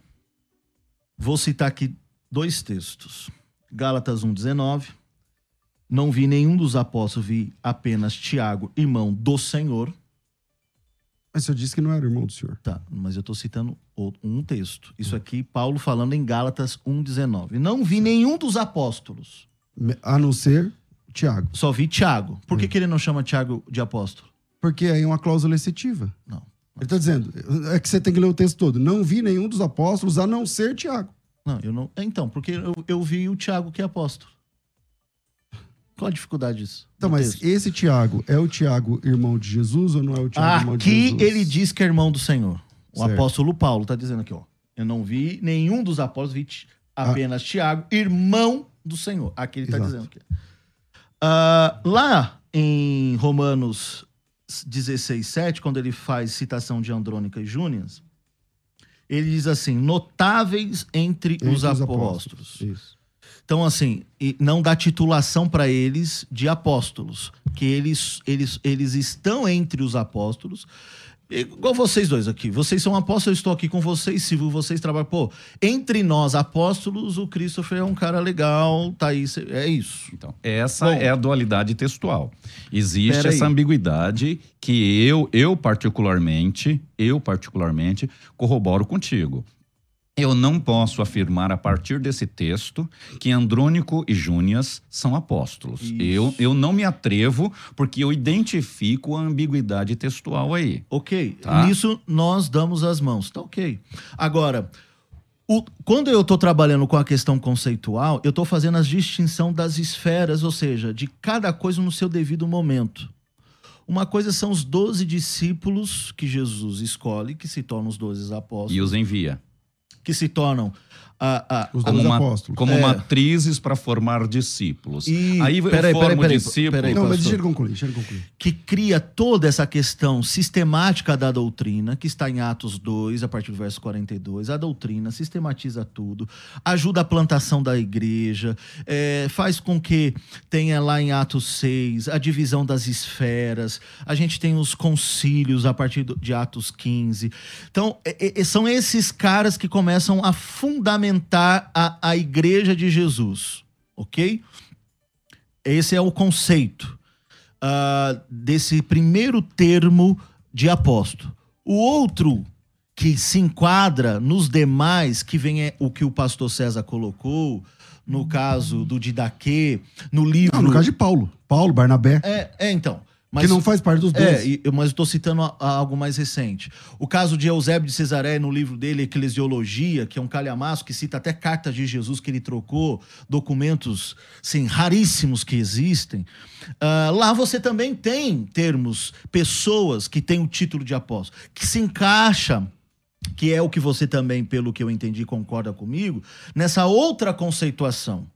[SPEAKER 3] Vou citar aqui dois textos. Gálatas 1,19. Não vi nenhum dos apóstolos, vi apenas Tiago, irmão do Senhor.
[SPEAKER 1] Mas senhor disse que não era irmão do senhor.
[SPEAKER 3] Tá, mas eu estou citando um texto. Isso aqui, Paulo falando em Gálatas 1,19. Não vi nenhum dos apóstolos.
[SPEAKER 1] A não ser Tiago.
[SPEAKER 3] Só vi Tiago. Por que, que ele não chama Tiago de apóstolo?
[SPEAKER 1] Porque aí é uma cláusula excetiva.
[SPEAKER 3] Não.
[SPEAKER 1] Ele está dizendo, é que você tem que ler o texto todo. Não vi nenhum dos apóstolos a não ser Tiago.
[SPEAKER 3] Não, eu não. Então, porque eu, eu vi o Tiago que é apóstolo. Qual a dificuldade disso?
[SPEAKER 1] Então,
[SPEAKER 3] No
[SPEAKER 1] mas
[SPEAKER 3] texto?
[SPEAKER 1] esse Tiago é o Tiago irmão de Jesus ou não é o Tiago irmão de
[SPEAKER 3] Aqui
[SPEAKER 1] Jesus?
[SPEAKER 3] ele diz que é irmão do Senhor. O
[SPEAKER 1] Certo.
[SPEAKER 3] apóstolo Paulo está dizendo aqui, ó. Eu não vi nenhum dos apóstolos, vi
[SPEAKER 1] Ah.
[SPEAKER 3] apenas Tiago, irmão do Senhor. Aqui ele está dizendo aqui. Ah, lá em Romanos 16, 7, quando ele faz citação de Andrônica e Júnias, ele diz assim: notáveis entre,
[SPEAKER 1] Entre
[SPEAKER 3] os apóstolos.
[SPEAKER 1] Isso.
[SPEAKER 3] Então, assim, não dá titulação para eles de apóstolos, que eles, eles, eles estão entre os apóstolos. Igual vocês dois aqui. Vocês são apóstolos, eu estou aqui com vocês, Silvio, vocês trabalham. Pô, entre nós apóstolos, o Christopher é um cara legal, tá aí, é isso.
[SPEAKER 2] Então, essa
[SPEAKER 3] Bom.
[SPEAKER 2] é a dualidade textual. Existe
[SPEAKER 3] aí.
[SPEAKER 2] essa ambiguidade que eu, eu particularmente, eu particularmente corroboro contigo. Eu não posso afirmar a partir desse texto que Andrônico e Júnias são apóstolos.
[SPEAKER 3] Isso.
[SPEAKER 2] Eu, eu não me atrevo porque eu identifico a ambiguidade textual aí.
[SPEAKER 3] Ok,
[SPEAKER 2] Tá.
[SPEAKER 3] nisso nós damos as mãos, tá ok. Agora, o- quando eu estou trabalhando com a questão conceitual, eu estou fazendo a distinção das esferas, ou seja, de cada coisa no seu devido momento. Uma coisa são os doze discípulos que Jesus escolhe, que se tornam os doze apóstolos,
[SPEAKER 2] E os envia.
[SPEAKER 3] Que se tornam
[SPEAKER 1] a, a,
[SPEAKER 2] como, uma, como é. matrizes para formar discípulos.
[SPEAKER 3] E,
[SPEAKER 2] aí eu
[SPEAKER 3] peraí,
[SPEAKER 2] formo
[SPEAKER 3] peraí,
[SPEAKER 2] discípulos.
[SPEAKER 3] peraí,
[SPEAKER 1] Não, mas deixa ele concluir, deixa ele concluir.
[SPEAKER 3] Que cria toda essa questão sistemática da doutrina, que está em Atos 2, a partir do verso 42. A doutrina sistematiza tudo, ajuda a plantação da igreja, é, faz com que tenha lá em Atos 6 a divisão das esferas, a gente tem os concílios a partir de Atos 15. Então, é, é, são esses caras que começam a fundamentar a, a igreja de Jesus, ok? Esse é o conceito uh, desse primeiro termo de apóstolo. O outro que se enquadra nos demais, que vem é o que o pastor César colocou, no caso do Didaquê, no livro.
[SPEAKER 1] Não, no caso de Paulo. Paulo, Barnabé.
[SPEAKER 3] É, é então.
[SPEAKER 1] Mas, que não faz parte dos dois.
[SPEAKER 3] É, e, mas estou citando a, a algo mais recente. O caso de Eusébio de Cesaré, no livro dele, Eclesiologia, que é um calhamaço, que cita até cartas de Jesus que ele trocou, documentos sim, raríssimos que existem. Uh, lá você também tem termos, pessoas que têm o título de apóstolo, que se encaixam que é o que você também, pelo que eu entendi, concorda comigo, nessa outra conceituação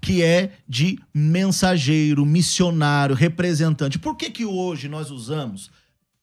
[SPEAKER 3] que é de mensageiro, missionário, representante. Por que, que hoje nós usamos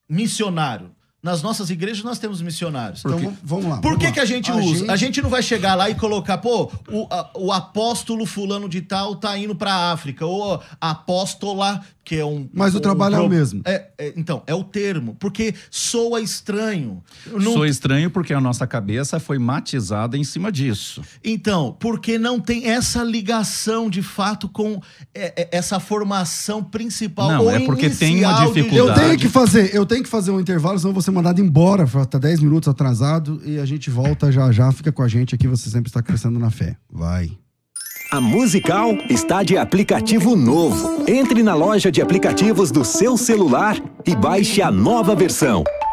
[SPEAKER 3] missionário? Nas nossas igrejas nós temos missionários.
[SPEAKER 1] Então vamos lá.
[SPEAKER 3] Por
[SPEAKER 1] vamos
[SPEAKER 3] que,
[SPEAKER 1] lá.
[SPEAKER 3] que a gente
[SPEAKER 1] a
[SPEAKER 3] usa?
[SPEAKER 1] Gente...
[SPEAKER 3] A gente não vai chegar lá e colocar, pô, o, a, o apóstolo fulano de tal tá indo pra África, ou apóstola que é um.
[SPEAKER 1] Mas o trabalho
[SPEAKER 3] um,
[SPEAKER 1] é o mesmo.
[SPEAKER 3] É, é, então, é o termo, porque soa estranho.
[SPEAKER 2] Não... Soa estranho porque a nossa cabeça foi matizada em cima disso.
[SPEAKER 3] Então, porque não tem essa ligação de fato com é, é essa formação principal.
[SPEAKER 2] Não, é porque tem uma dificuldade.
[SPEAKER 1] Eu tenho que fazer, eu tenho que fazer um intervalo, senão ser mandado embora, tá 10 minutos atrasado e a gente volta já já. Fica com a gente aqui, você sempre está crescendo na fé. Vai.
[SPEAKER 4] A Musical está de aplicativo novo. Entre na loja de aplicativos do seu celular e baixe a nova versão.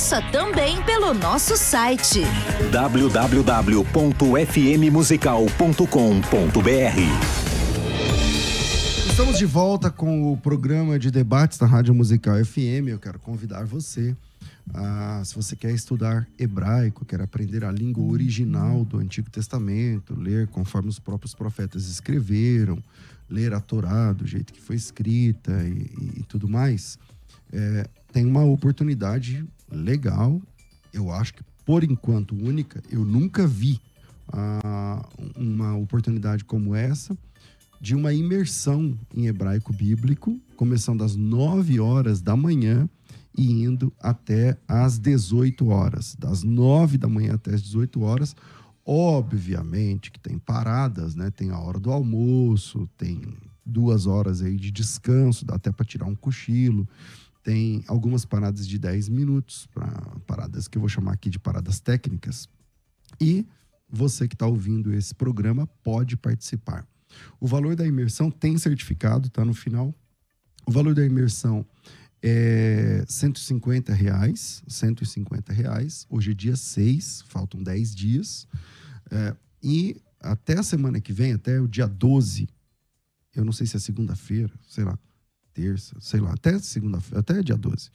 [SPEAKER 5] Ouça também pelo nosso site
[SPEAKER 1] www.fmmusical.com.br. Estamos de volta com o programa de debates da Rádio Musical FM. Eu quero convidar você a, se você quer estudar hebraico, quer aprender a língua original do Antigo Testamento, ler conforme os próprios profetas escreveram, ler a Torá do jeito que foi escrita e, e, e tudo mais, é, tem uma oportunidade legal, eu acho que por enquanto única, eu nunca vi ah, uma oportunidade como essa de uma imersão em hebraico bíblico, começando às 9 horas da manhã e indo até às 18 horas. Das 9 da manhã até as 18 horas. Obviamente que tem paradas, né? Tem a hora do almoço, tem duas horas aí de descanso, dá até para tirar um cochilo tem algumas paradas de 10 minutos, para paradas que eu vou chamar aqui de paradas técnicas. E você que está ouvindo esse programa pode participar. O valor da imersão tem certificado, está no final. O valor da imersão é 150 reais, 150 reais. Hoje é dia 6, faltam 10 dias. É, e até a semana que vem, até o dia 12, eu não sei se é segunda-feira, sei lá, terça, sei lá, até segunda-feira, até dia 12.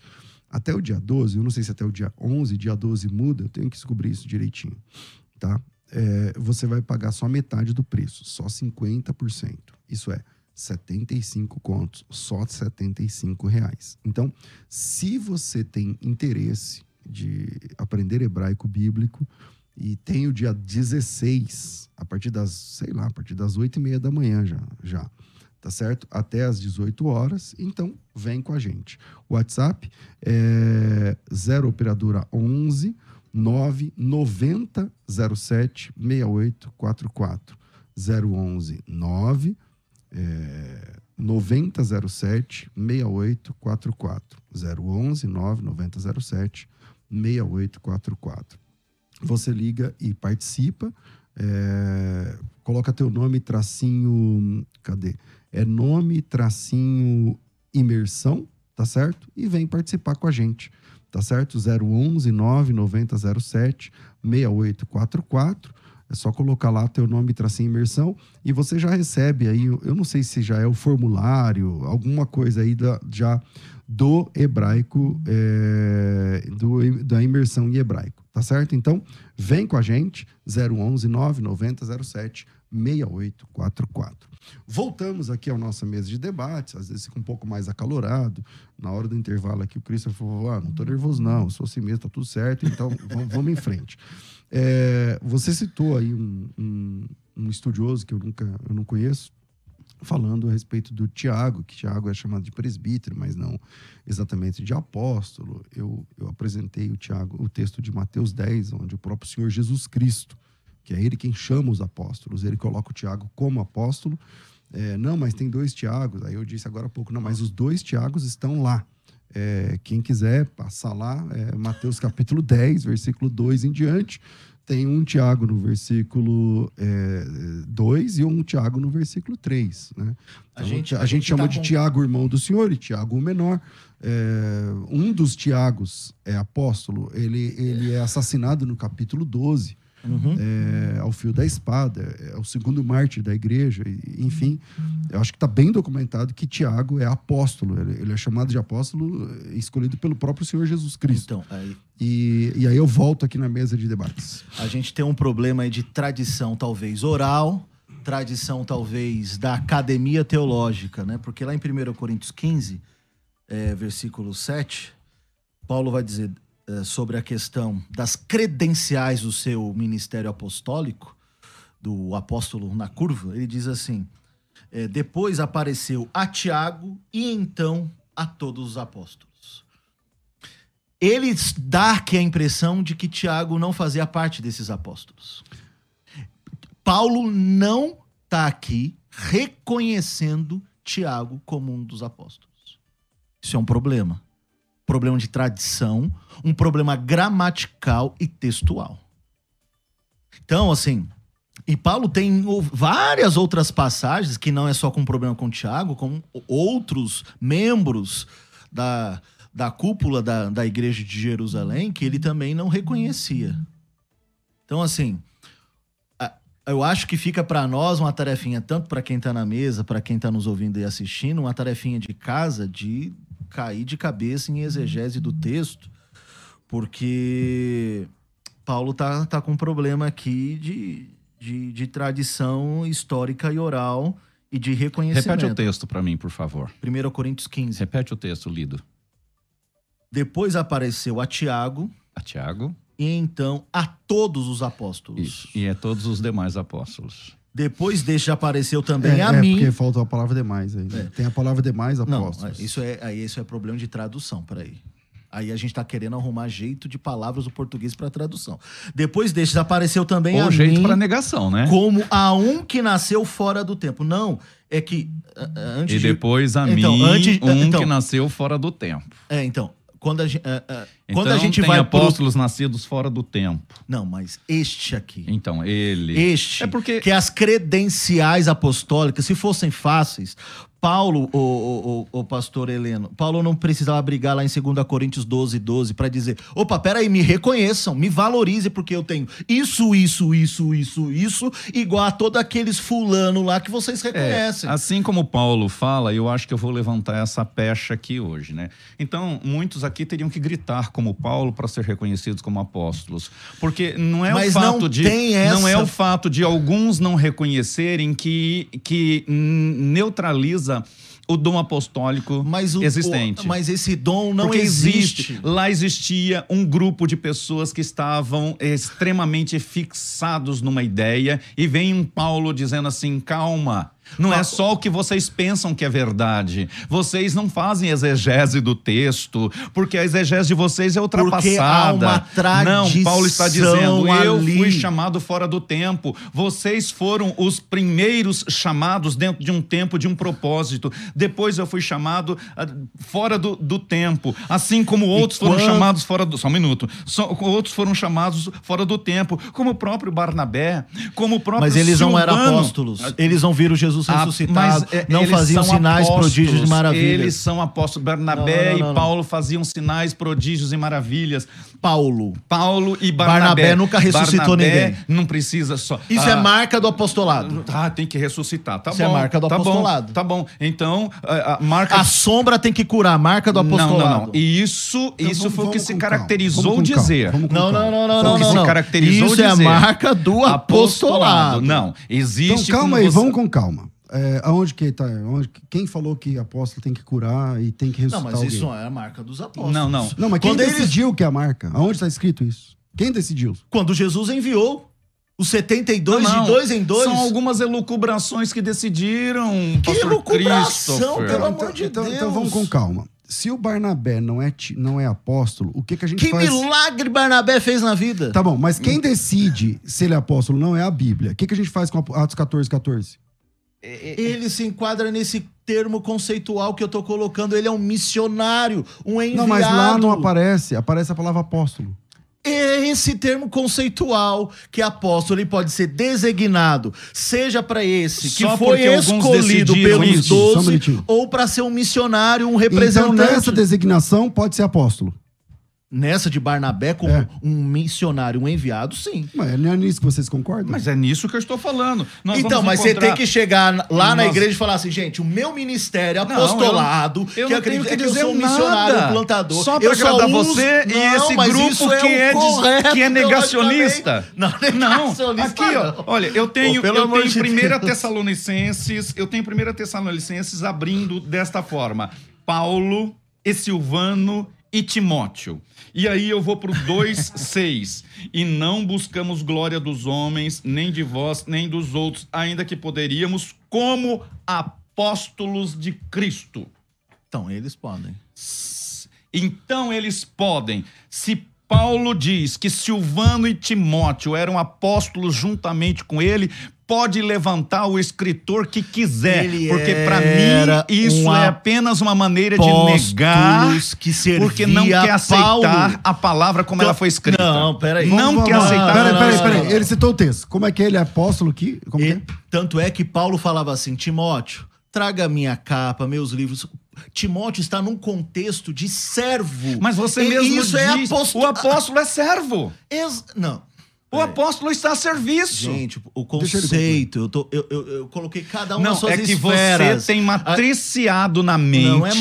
[SPEAKER 1] Até o dia 12, eu não sei se até o dia 11, dia 12 muda, eu tenho que descobrir isso direitinho, tá? É, você vai pagar só metade do preço, só 50%. Isso é 75 contos, só 75 reais. Então, se você tem interesse de aprender hebraico bíblico e tem o dia 16, a partir das, sei lá, a partir das 8 e meia da manhã já, já tá certo? Até às 18 horas. Então, vem com a gente. O WhatsApp é 0 operadora 11 990 07 6844. 011 9 é, 9007 6844. 011 9 9007 6844. Você liga e participa. É, coloca teu nome, tracinho. Cadê? É nome, tracinho, imersão, tá certo? E vem participar com a gente, tá certo? 011 99007 6844. É só colocar lá teu nome, tracinho imersão e você já recebe aí, eu não sei se já é o formulário, alguma coisa aí da, já do hebraico, é, do, da imersão em hebraico, tá certo? Então, vem com a gente, 011 99007 6844. Voltamos aqui à nossa mesa de debates, às vezes fica um pouco mais acalorado. Na hora do intervalo aqui, o Christopher falou: ah, não tô nervoso, não, sou assim mesmo, tá tudo certo, então vamos, vamos em frente. É, você citou aí um, um, um, estudioso que eu nunca eu não conheço, falando a respeito do Tiago, que Tiago é chamado de presbítero, mas não exatamente de apóstolo. Eu, eu apresentei o Tiago, o texto de Mateus 10, onde o próprio Senhor Jesus Cristo, que é ele quem chama os apóstolos, ele coloca o Tiago como apóstolo. É, não, mas tem dois Tiagos. Aí eu disse agora há pouco, não, mas os dois Tiagos estão lá. É, quem quiser passar lá, é Mateus capítulo 10, versículo 2 em diante tem um Tiago no versículo 2 é, e um Tiago no versículo 3. Né? Então, a gente, a, a gente, chama tá de com... Tiago, irmão do Senhor, e Tiago, o menor. É, um dos Tiagos é apóstolo, ele, ele é assassinado no capítulo 12 uhum. é, ao fio da espada, é o segundo mártir da igreja, enfim. Eu acho que está bem documentado que Tiago é apóstolo, ele, é chamado de apóstolo é, escolhido pelo próprio Senhor Jesus Cristo. Então, aí... E, e aí eu volto aqui na mesa de debates.
[SPEAKER 3] A gente tem um problema aí de tradição, talvez oral, tradição talvez da academia teológica, né? Porque lá em 1 Coríntios 15, é, versículo 7, Paulo vai dizer: eh, sobre a questão das credenciais do seu ministério apostólico, do apóstolo na curva, ele diz assim: é, depois apareceu a Tiago e então a todos os apóstolos. Ele dá aqui a impressão de que Tiago não fazia parte desses apóstolos. Paulo não está aqui reconhecendo Tiago como um dos apóstolos. Isso é um problema problema de tradição, um problema gramatical e textual. Então, assim, e Paulo tem várias outras passagens que não é só com problema com Tiago, com outros membros da, da cúpula da, da igreja de Jerusalém que ele também não reconhecia. Então, assim, eu acho que fica para nós uma tarefinha, tanto para quem está na mesa, para quem está nos ouvindo e assistindo, uma tarefinha de casa de cair de cabeça em exegese do texto, porque Paulo tá, tá com um problema aqui de, de, de tradição histórica e oral e de reconhecimento.
[SPEAKER 2] Repete o texto para mim, por favor.
[SPEAKER 3] 1 Coríntios 15.
[SPEAKER 2] Repete o texto lido.
[SPEAKER 3] Depois apareceu a Tiago.
[SPEAKER 2] A Tiago.
[SPEAKER 3] E então a todos os apóstolos.
[SPEAKER 2] Isso. E a todos os demais apóstolos.
[SPEAKER 3] Depois deste apareceu também
[SPEAKER 1] é,
[SPEAKER 3] a
[SPEAKER 1] é,
[SPEAKER 3] mim.
[SPEAKER 1] porque faltou a palavra demais aí. Né? É. Tem a palavra demais apóstolos.
[SPEAKER 3] Não, isso é, aí isso é problema de tradução, peraí. Aí a gente está querendo arrumar jeito de palavras do português para tradução. Depois destes apareceu também
[SPEAKER 2] Ou
[SPEAKER 3] a
[SPEAKER 2] jeito para negação, né?
[SPEAKER 3] Como a um que nasceu fora do tempo. Não, é que
[SPEAKER 2] antes E depois a então, mim, antes, um então, que nasceu fora do tempo.
[SPEAKER 3] É, então, quando a, gente, uh, uh,
[SPEAKER 2] então,
[SPEAKER 3] quando a
[SPEAKER 2] gente
[SPEAKER 3] tem vai
[SPEAKER 2] apóstolos pro... nascidos fora do tempo.
[SPEAKER 3] Não, mas este aqui.
[SPEAKER 2] Então, ele.
[SPEAKER 3] Este. É porque que as credenciais apostólicas, se fossem fáceis, Paulo, o, o, o, o, pastor Heleno, Paulo não precisava brigar lá em 2 Coríntios 12, 12 para dizer: opa, peraí, me reconheçam, me valorize, porque eu tenho isso, isso, isso, isso, isso, igual a todos aqueles fulano lá que vocês é, reconhecem.
[SPEAKER 2] É, assim como Paulo fala, eu acho que eu vou levantar essa pecha aqui hoje, né? Então, muitos aqui teriam que gritar como Paulo para ser reconhecidos como apóstolos. Porque não é Mas o fato não de. Essa... Não é o fato de alguns não reconhecerem que, que neutraliza o dom apostólico mas o, existente.
[SPEAKER 3] O, mas esse dom não Porque existe. existe.
[SPEAKER 2] Lá existia um grupo de pessoas que estavam extremamente fixados numa ideia e vem um Paulo dizendo assim: calma, não é só o que vocês pensam que é verdade. Vocês não fazem exegese do texto, porque a exegese de vocês é ultrapassada. Não, Paulo está dizendo, eu fui chamado fora do tempo. Vocês foram os primeiros chamados dentro de um tempo, de um propósito. Depois eu fui chamado uh, fora do, do, tempo. Assim como outros foram chamados fora do. Só um minuto. So, outros foram chamados fora do tempo. Como o próprio Barnabé, como o próprio.
[SPEAKER 3] Mas eles Silvano. não eram apóstolos. Eles não viram Jesus ah, ressuscitado. Ah, não faziam sinais, apóstolos. prodígios e maravilhas.
[SPEAKER 2] Eles são apóstolos. Barnabé não, não, não, e Paulo faziam sinais, prodígios e maravilhas.
[SPEAKER 3] Paulo.
[SPEAKER 2] Paulo e Barnabé. Barnabé
[SPEAKER 3] nunca ressuscitou
[SPEAKER 2] Barnabé
[SPEAKER 3] ninguém.
[SPEAKER 2] Não precisa só.
[SPEAKER 3] Isso é ah, é marca do apostolado.
[SPEAKER 2] Tá, tem que ressuscitar. Tá
[SPEAKER 3] Isso
[SPEAKER 2] é
[SPEAKER 3] bom. é marca do
[SPEAKER 2] tá
[SPEAKER 3] apostolado.
[SPEAKER 2] Bom, tá bom. Então, a, a marca.
[SPEAKER 3] A sombra tem que curar, marca do apostolado.
[SPEAKER 2] Não, não, não. E isso, então, isso vamos, foi o que se caracterizou dizer.
[SPEAKER 3] Não, não, não, não, não.
[SPEAKER 2] que se caracterizou
[SPEAKER 3] isso dizer. Isso é a marca do apostolado.
[SPEAKER 2] Não, existe.
[SPEAKER 1] Então, calma aí, vamos com calma. É, aonde que tá? Aonde, quem falou que apóstolo tem que curar e tem que ressuscitar
[SPEAKER 3] Não, mas
[SPEAKER 1] isso
[SPEAKER 3] alguém? é a marca dos apóstolos.
[SPEAKER 2] Não, não.
[SPEAKER 1] Não, mas quem Quando decidiu eles... que é a marca? Aonde está escrito isso? Quem decidiu?
[SPEAKER 3] Quando Jesus enviou os 72 não, não. de dois em dois.
[SPEAKER 2] São algumas elucubrações que decidiram.
[SPEAKER 3] Que elucubração, pelo
[SPEAKER 1] então,
[SPEAKER 3] amor de
[SPEAKER 1] então,
[SPEAKER 3] Deus.
[SPEAKER 1] Então vamos com calma. Se o Barnabé não é, não é apóstolo, o que, que a gente
[SPEAKER 3] que
[SPEAKER 1] faz?
[SPEAKER 3] Que milagre Barnabé fez na vida?
[SPEAKER 1] Tá bom, mas quem decide se ele é apóstolo não é a Bíblia. O que, que a gente faz com Atos 14, 14?
[SPEAKER 3] Ele se enquadra nesse termo conceitual que eu tô colocando. Ele é um missionário, um enviado.
[SPEAKER 1] Não, mas lá não aparece. Aparece a palavra apóstolo.
[SPEAKER 3] É esse termo conceitual que apóstolo ele pode ser designado, seja para esse que Só foi escolhido pelos doze, ou para ser um missionário, um representante.
[SPEAKER 1] Então, nessa designação, pode ser apóstolo
[SPEAKER 3] nessa de Barnabé como é. um missionário, um enviado, sim.
[SPEAKER 1] Mas não é nisso que vocês concordam?
[SPEAKER 2] Mas é nisso que eu estou falando.
[SPEAKER 3] Nós então, mas encontrar... você tem que chegar lá Nós... na igreja e falar assim, gente, o meu ministério apostolado, não, eu, eu que acredito que, que eu sou um missionário, um plantador.
[SPEAKER 2] Só para agradar uso... você não, e esse grupo é que, é, correto, que é negacionista.
[SPEAKER 3] Não, negacionista.
[SPEAKER 2] Não, aqui, ó, olha, eu tenho, Pô, eu tenho primeira Tessalonicenses, eu tenho primeira Tessalonicenses abrindo desta forma. Paulo e Silvano e Timóteo. E aí eu vou para o 2,6. e não buscamos glória dos homens, nem de vós, nem dos outros, ainda que poderíamos, como apóstolos de Cristo.
[SPEAKER 3] Então, eles podem.
[SPEAKER 2] Então, eles podem. Se Paulo diz que Silvano e Timóteo eram apóstolos juntamente com ele, pode levantar o escritor que quiser, Ele porque para mim isso um é apenas uma maneira de negar,
[SPEAKER 3] que
[SPEAKER 2] porque não quer aceitar
[SPEAKER 3] Paulo.
[SPEAKER 2] a palavra como ela foi escrita.
[SPEAKER 3] Não, peraí.
[SPEAKER 2] Não vamos, quer vamos, aceitar.
[SPEAKER 1] Peraí, peraí, peraí. Ele citou o texto. Como é que ele é apóstolo aqui? Como
[SPEAKER 3] Ele, é? Tanto é que Paulo falava assim, Timóteo, traga minha capa, meus livros. Timóteo está num contexto de servo.
[SPEAKER 2] Mas você e mesmo isso é diz, é apóstolo... o apóstolo é servo.
[SPEAKER 3] Ex... Não.
[SPEAKER 2] O apóstolo está a serviço.
[SPEAKER 3] Gente, o conceito, eu, tô, eu, eu, eu, coloquei cada um
[SPEAKER 2] não,
[SPEAKER 3] nas suas
[SPEAKER 2] é que
[SPEAKER 3] esferas.
[SPEAKER 2] você tem matriciado na mente não é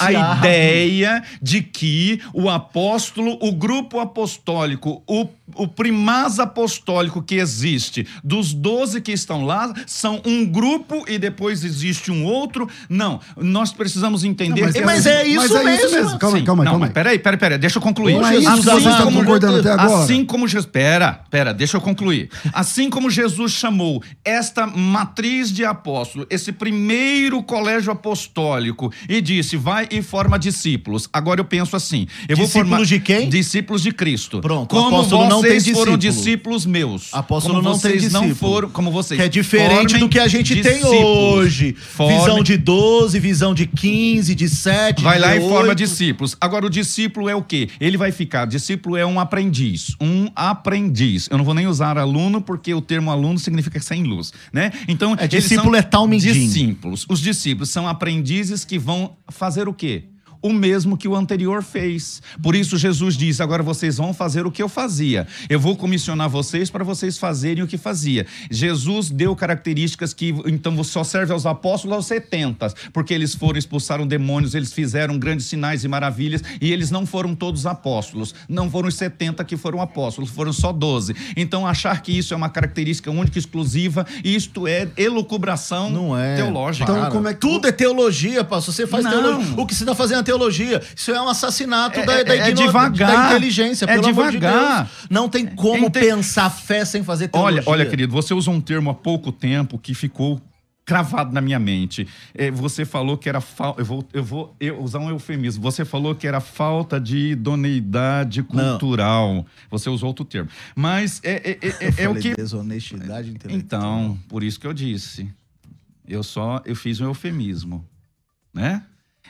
[SPEAKER 2] a ideia de que o apóstolo, o grupo apostólico, o, o primaz apostólico que existe, dos doze que estão lá, são um grupo e depois existe um outro. Não, nós precisamos entender... Não,
[SPEAKER 3] mas, é, mas, é, isso mas é mesmo. isso mesmo.
[SPEAKER 1] Calma, Sim. calma,
[SPEAKER 2] não,
[SPEAKER 1] calma.
[SPEAKER 2] Peraí, peraí, peraí, deixa eu concluir.
[SPEAKER 1] Não é isso assim, vocês estão concordando até agora.
[SPEAKER 2] Assim como... Espera, espera pera, deixa eu concluir. Assim como Jesus chamou esta matriz de apóstolo, esse primeiro colégio apostólico, e disse: vai e forma discípulos. Agora eu penso assim: eu
[SPEAKER 3] discípulos
[SPEAKER 2] vou formar
[SPEAKER 3] de quem?
[SPEAKER 2] Discípulos de Cristo.
[SPEAKER 3] Pronto.
[SPEAKER 2] Como
[SPEAKER 3] apóstolo
[SPEAKER 2] vocês
[SPEAKER 3] não
[SPEAKER 2] discípulo. foram
[SPEAKER 3] discípulos
[SPEAKER 2] meus.
[SPEAKER 3] Apóstolo
[SPEAKER 2] como
[SPEAKER 3] não
[SPEAKER 2] vocês
[SPEAKER 3] tem discípulo.
[SPEAKER 2] não foram, como vocês.
[SPEAKER 3] Que é diferente do que a gente
[SPEAKER 2] discípulos.
[SPEAKER 3] tem hoje. Visão de 12, visão de 15, de 7,
[SPEAKER 2] Vai
[SPEAKER 3] de
[SPEAKER 2] lá
[SPEAKER 3] 8.
[SPEAKER 2] e forma discípulos. Agora o discípulo é o quê? Ele vai ficar, discípulo é um aprendiz, um aprendiz. Eu não vou nem usar aluno porque o termo aluno significa sem luz, né? Então,
[SPEAKER 3] é, discípulo é tal
[SPEAKER 2] Discípulos. Os discípulos são aprendizes que vão fazer o quê? O mesmo que o anterior fez. Por isso Jesus diz: agora vocês vão fazer o que eu fazia. Eu vou comissionar vocês para vocês fazerem o que fazia. Jesus deu características que então só serve aos apóstolos aos 70, porque eles foram expulsaram demônios, eles fizeram grandes sinais e maravilhas e eles não foram todos apóstolos. Não foram os 70 que foram apóstolos, foram só 12. Então achar que isso é uma característica única e exclusiva, isto é elucubração
[SPEAKER 3] não é.
[SPEAKER 2] teológica.
[SPEAKER 3] Então, como é que... Tudo é teologia, pastor. Você faz teologia. O que você está fazendo é teologia. Isso é um assassinato é, da, da,
[SPEAKER 2] é devagar,
[SPEAKER 3] da inteligência,
[SPEAKER 2] é devagar.
[SPEAKER 3] De Não tem como Ente... pensar fé sem fazer teologia.
[SPEAKER 2] Olha, olha, querido, você usou um termo há pouco tempo que ficou cravado na minha mente. É, você falou que era falta. Eu vou, eu vou eu usar um eufemismo. Você falou que era falta de idoneidade cultural. Não. Você usou outro termo. Mas é, é, é, é o que.
[SPEAKER 3] Desonestidade intelectual.
[SPEAKER 2] Então, por isso que eu disse. Eu só eu fiz um eufemismo. né?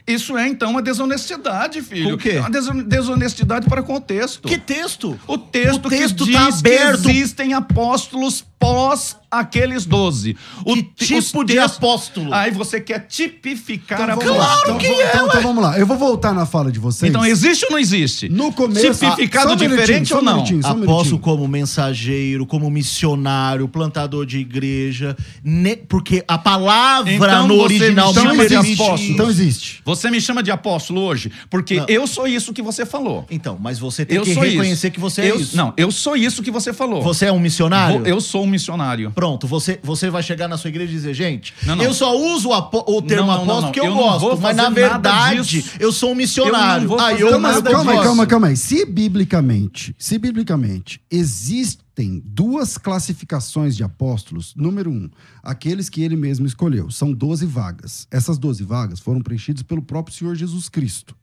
[SPEAKER 2] Isso é, então, uma desonestidade, filho.
[SPEAKER 3] O quê?
[SPEAKER 2] É uma desonestidade para com o texto.
[SPEAKER 3] Que texto?
[SPEAKER 2] O texto,
[SPEAKER 3] O texto
[SPEAKER 2] que
[SPEAKER 3] tá
[SPEAKER 2] diz
[SPEAKER 3] aberto.
[SPEAKER 2] que existem apóstolos pós aqueles doze. O
[SPEAKER 3] Que tipo de apóstolo?
[SPEAKER 2] Aí você quer tipificar
[SPEAKER 1] Então, lá.
[SPEAKER 3] Claro
[SPEAKER 1] então,
[SPEAKER 3] que
[SPEAKER 1] vo-
[SPEAKER 3] é,
[SPEAKER 1] então, então vamos lá. Eu vou voltar na fala de vocês.
[SPEAKER 2] Então, existe ou não existe?
[SPEAKER 1] No começo.
[SPEAKER 2] Tipificado
[SPEAKER 1] Ah, um
[SPEAKER 2] diferente
[SPEAKER 1] um
[SPEAKER 2] ou não?
[SPEAKER 1] um
[SPEAKER 3] Apóstolo
[SPEAKER 1] minutinho.
[SPEAKER 3] como mensageiro, como missionário, plantador de igreja, ne- porque a palavra
[SPEAKER 2] Então
[SPEAKER 3] no
[SPEAKER 2] você
[SPEAKER 3] original
[SPEAKER 2] me
[SPEAKER 1] Então
[SPEAKER 2] chama de
[SPEAKER 1] existe.
[SPEAKER 2] apóstolo.
[SPEAKER 1] Então existe.
[SPEAKER 2] Você me chama de apóstolo hoje? Porque
[SPEAKER 3] Não.
[SPEAKER 2] eu sou isso que você falou.
[SPEAKER 3] Então, mas você tem
[SPEAKER 2] Eu
[SPEAKER 3] que reconhecer
[SPEAKER 2] isso.
[SPEAKER 3] que você é
[SPEAKER 2] eu,
[SPEAKER 3] isso.
[SPEAKER 2] Não, eu sou isso que você falou.
[SPEAKER 3] Você é um missionário?
[SPEAKER 2] Vou- eu sou um missionário.
[SPEAKER 3] Pronto, você, você vai chegar na sua igreja e dizer, gente,
[SPEAKER 2] Não, não.
[SPEAKER 3] eu só uso o, termo
[SPEAKER 2] Não,
[SPEAKER 3] apóstolo porque eu,
[SPEAKER 2] Eu
[SPEAKER 3] gosto, mas na verdade eu sou um missionário.
[SPEAKER 2] Eu
[SPEAKER 3] Aí
[SPEAKER 2] fazer
[SPEAKER 3] eu
[SPEAKER 1] Calma, calma calma, calma aí. Se biblicamente, se biblicamente existem duas classificações de apóstolos, número um, aqueles que ele mesmo escolheu, são 12 vagas. Essas 12 vagas foram preenchidas pelo próprio Senhor Jesus Cristo.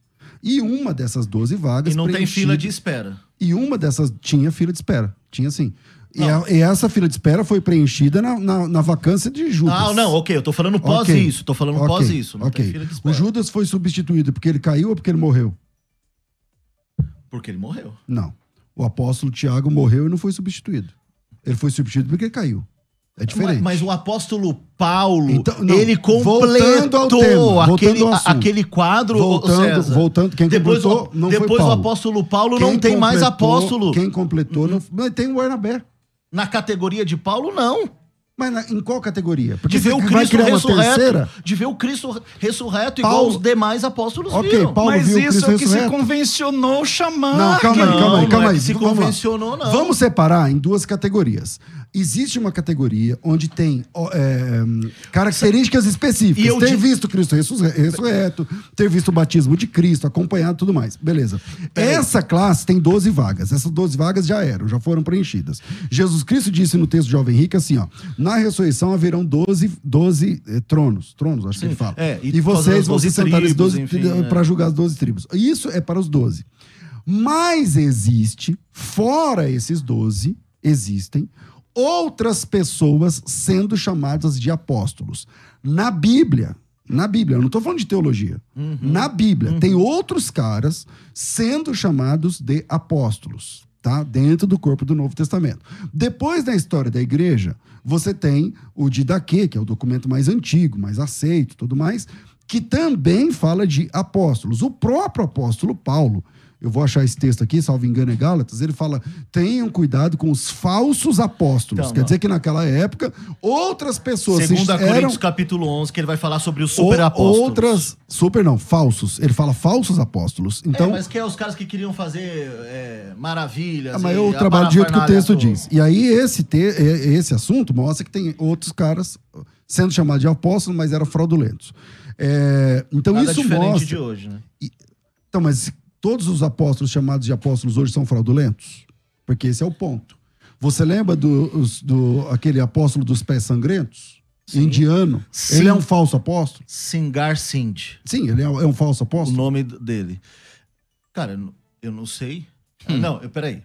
[SPEAKER 1] E uma dessas 12 vagas
[SPEAKER 3] E não tem fila de espera.
[SPEAKER 1] E uma dessas tinha fila de espera. Tinha sim. E,
[SPEAKER 3] Não.
[SPEAKER 1] a- e essa fila de espera foi preenchida na, na, na vacância de Judas.
[SPEAKER 3] Ah, não, ok, eu tô falando pós
[SPEAKER 1] Ok.
[SPEAKER 3] isso, tô falando
[SPEAKER 1] Ok,
[SPEAKER 3] pós isso, não fila de
[SPEAKER 1] O
[SPEAKER 3] espera.
[SPEAKER 1] Judas foi substituído porque ele caiu ou porque ele morreu?
[SPEAKER 3] Porque ele morreu.
[SPEAKER 1] Não. O apóstolo Tiago morreu e não foi substituído. Ele foi substituído porque ele caiu. É diferente.
[SPEAKER 3] Mas, mas o apóstolo Paulo,
[SPEAKER 1] Então, não,
[SPEAKER 3] ele completou
[SPEAKER 1] tema,
[SPEAKER 3] aquele, aquele quadro,
[SPEAKER 1] voltando, voltando, quem
[SPEAKER 3] depois
[SPEAKER 1] completou
[SPEAKER 3] o,
[SPEAKER 1] não
[SPEAKER 3] depois o apóstolo Paulo
[SPEAKER 1] Quem
[SPEAKER 3] não tem mais apóstolo.
[SPEAKER 1] Quem completou não, mas tem o Barnabé.
[SPEAKER 3] Na categoria de Paulo, não.
[SPEAKER 1] Mas na- em qual categoria?
[SPEAKER 3] De ver o
[SPEAKER 1] vai
[SPEAKER 3] Cristo ressurreto. De ver o Cristo ressurreto igual
[SPEAKER 1] Paulo-
[SPEAKER 3] os demais apóstolos
[SPEAKER 1] Ok,
[SPEAKER 3] viram.
[SPEAKER 1] Paulo
[SPEAKER 2] Mas
[SPEAKER 1] viu o
[SPEAKER 2] isso
[SPEAKER 1] Cristo
[SPEAKER 2] é o que se
[SPEAKER 1] ressurreto?
[SPEAKER 2] convencionou chamar.
[SPEAKER 1] Não, calma aí,
[SPEAKER 3] Não,
[SPEAKER 1] calma aí,
[SPEAKER 3] não
[SPEAKER 1] calma
[SPEAKER 3] é
[SPEAKER 1] aí.
[SPEAKER 3] que se
[SPEAKER 1] Vamos lá.
[SPEAKER 3] convencionou, não.
[SPEAKER 1] Vamos separar em duas categorias. Existe uma categoria onde tem é, características específicas. Ter
[SPEAKER 3] digo-
[SPEAKER 1] visto Cristo ressurre- ressurreto, ter visto o batismo de Cristo, acompanhado e tudo mais. Beleza. Essa classe tem 12 vagas. Essas 12 vagas já eram, já foram preenchidas. Jesus Cristo disse no texto de Jovem Rico assim, ó. Na ressurreição haverão 12, 12 eh, tronos. Tronos, acho que
[SPEAKER 3] Sim,
[SPEAKER 1] ele fala.
[SPEAKER 3] é, e
[SPEAKER 1] e vocês vão
[SPEAKER 3] 12
[SPEAKER 1] se sentar nesses
[SPEAKER 3] tribos,
[SPEAKER 1] 12
[SPEAKER 3] enfim, é.
[SPEAKER 1] para julgar as 12 tribos. Isso é para os 12. Mas existe, fora esses 12, existem outras pessoas sendo chamadas de apóstolos. Na Bíblia, na Bíblia, eu não estou falando de teologia.
[SPEAKER 3] Uhum.
[SPEAKER 1] Na Bíblia, tem outros caras sendo chamados de apóstolos, tá? Dentro do corpo do Novo Testamento. Depois da história da igreja, você tem o Didaquê, que é o documento mais antigo, mais aceito, tudo mais, que também fala de apóstolos. O próprio apóstolo Paulo, eu vou achar esse texto aqui, salvo engano é Gálatas, ele fala: tenham cuidado com os falsos apóstolos.
[SPEAKER 3] Então,
[SPEAKER 1] Quer
[SPEAKER 3] não.
[SPEAKER 1] dizer que naquela época, outras pessoas se-
[SPEAKER 3] Segunda
[SPEAKER 1] eram
[SPEAKER 3] Coríntios capítulo 11, que ele vai falar sobre os super apóstolos.
[SPEAKER 1] outras. Super não, falsos. Ele fala falsos apóstolos. Então.
[SPEAKER 3] é, mas que é os caras que queriam fazer é, maravilhas.
[SPEAKER 1] Ah, mas eu trabalho do jeito que o texto diz. E aí, esse, te, esse assunto mostra que tem outros caras sendo chamados de apóstolos, mas eram fraudulentos. É, então,
[SPEAKER 3] Nada
[SPEAKER 1] isso
[SPEAKER 3] diferente
[SPEAKER 1] mostra.
[SPEAKER 3] de hoje, né?
[SPEAKER 1] Então, mas todos os apóstolos chamados de apóstolos hoje são fraudulentos? Porque esse é o ponto. Você lembra do, os- do aquele apóstolo dos pés sangrentos?
[SPEAKER 3] Sim.
[SPEAKER 1] Indiano?
[SPEAKER 3] Sim.
[SPEAKER 1] Ele é um falso apóstolo?
[SPEAKER 3] Singar Sind,
[SPEAKER 1] Sim, ele é, é um falso
[SPEAKER 3] o
[SPEAKER 1] apóstolo.
[SPEAKER 3] nome dele. Cara, eu não- eu não sei.
[SPEAKER 1] Hum.
[SPEAKER 3] Não, eu- peraí.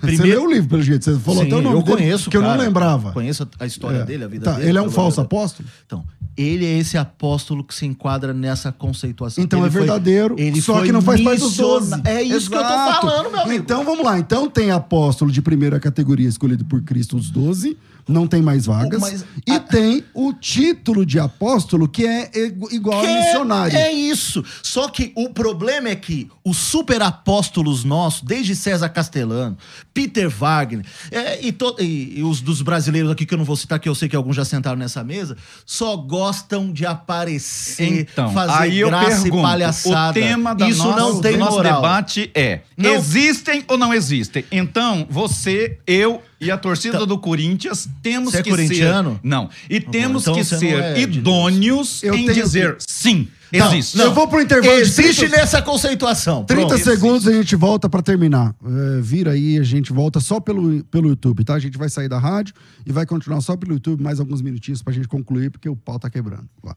[SPEAKER 1] Você leu o livro, pelo jeito. Você falou
[SPEAKER 3] Sim,
[SPEAKER 1] até o nome
[SPEAKER 3] eu
[SPEAKER 1] dele,
[SPEAKER 3] conheço,
[SPEAKER 1] que eu não
[SPEAKER 3] cara.
[SPEAKER 1] lembrava.
[SPEAKER 3] Conheço a história
[SPEAKER 1] É.
[SPEAKER 3] dele, a vida
[SPEAKER 1] Tá,
[SPEAKER 3] dele.
[SPEAKER 1] ele é um falso apóstolo?
[SPEAKER 3] Então, ele é esse apóstolo que se enquadra nessa conceituação.
[SPEAKER 1] Então
[SPEAKER 3] Ele
[SPEAKER 1] é
[SPEAKER 3] foi-
[SPEAKER 1] verdadeiro,
[SPEAKER 3] ele
[SPEAKER 1] só
[SPEAKER 3] foi
[SPEAKER 1] que não faz parte dos
[SPEAKER 3] missiona-
[SPEAKER 1] 12.
[SPEAKER 3] É isso que eu tô
[SPEAKER 1] Exato.
[SPEAKER 3] falando, meu amigo.
[SPEAKER 1] Então vamos lá. Então tem apóstolo de primeira categoria escolhido por Cristo, os 12. Não tem mais vagas.
[SPEAKER 3] Mas
[SPEAKER 1] e
[SPEAKER 3] a-
[SPEAKER 1] tem o título de apóstolo, que é igu- igual
[SPEAKER 3] Que
[SPEAKER 1] a missionário.
[SPEAKER 3] É isso. Só que o problema é que os super apóstolos nossos, desde César Castellano, Peter Wagner, é, e, to- e- e os dos brasileiros aqui que eu não vou citar, que eu sei que alguns já sentaram nessa mesa, só gostam de aparecer,
[SPEAKER 2] Então,
[SPEAKER 3] fazer
[SPEAKER 2] aí eu
[SPEAKER 3] graça
[SPEAKER 2] pergunto,
[SPEAKER 3] e palhaçada.
[SPEAKER 2] o tema da
[SPEAKER 3] isso
[SPEAKER 2] nossa,
[SPEAKER 3] não tem
[SPEAKER 2] do nosso
[SPEAKER 3] moral.
[SPEAKER 2] debate é,
[SPEAKER 3] Não-
[SPEAKER 2] existem ou não existem? Então, você, eu e a torcida do Corinthians temos
[SPEAKER 3] Você é
[SPEAKER 2] que
[SPEAKER 3] corintiano?
[SPEAKER 2] ser... Não. E temos
[SPEAKER 3] então
[SPEAKER 2] que
[SPEAKER 3] não
[SPEAKER 2] ser
[SPEAKER 3] é
[SPEAKER 2] idôneos
[SPEAKER 1] Eu
[SPEAKER 2] em
[SPEAKER 1] tenho
[SPEAKER 2] dizer sim,
[SPEAKER 3] Não,
[SPEAKER 2] existe.
[SPEAKER 1] Eu vou pro intervalo de
[SPEAKER 3] Existe
[SPEAKER 1] 30
[SPEAKER 3] nessa conceituação.
[SPEAKER 1] 30
[SPEAKER 3] Pronto.
[SPEAKER 1] segundos a gente volta pra terminar. É, vira aí, a gente volta só pelo, pelo YouTube, tá? A gente vai sair da rádio e vai continuar só pelo YouTube mais alguns minutinhos pra gente concluir, porque o pau tá quebrando. Lá.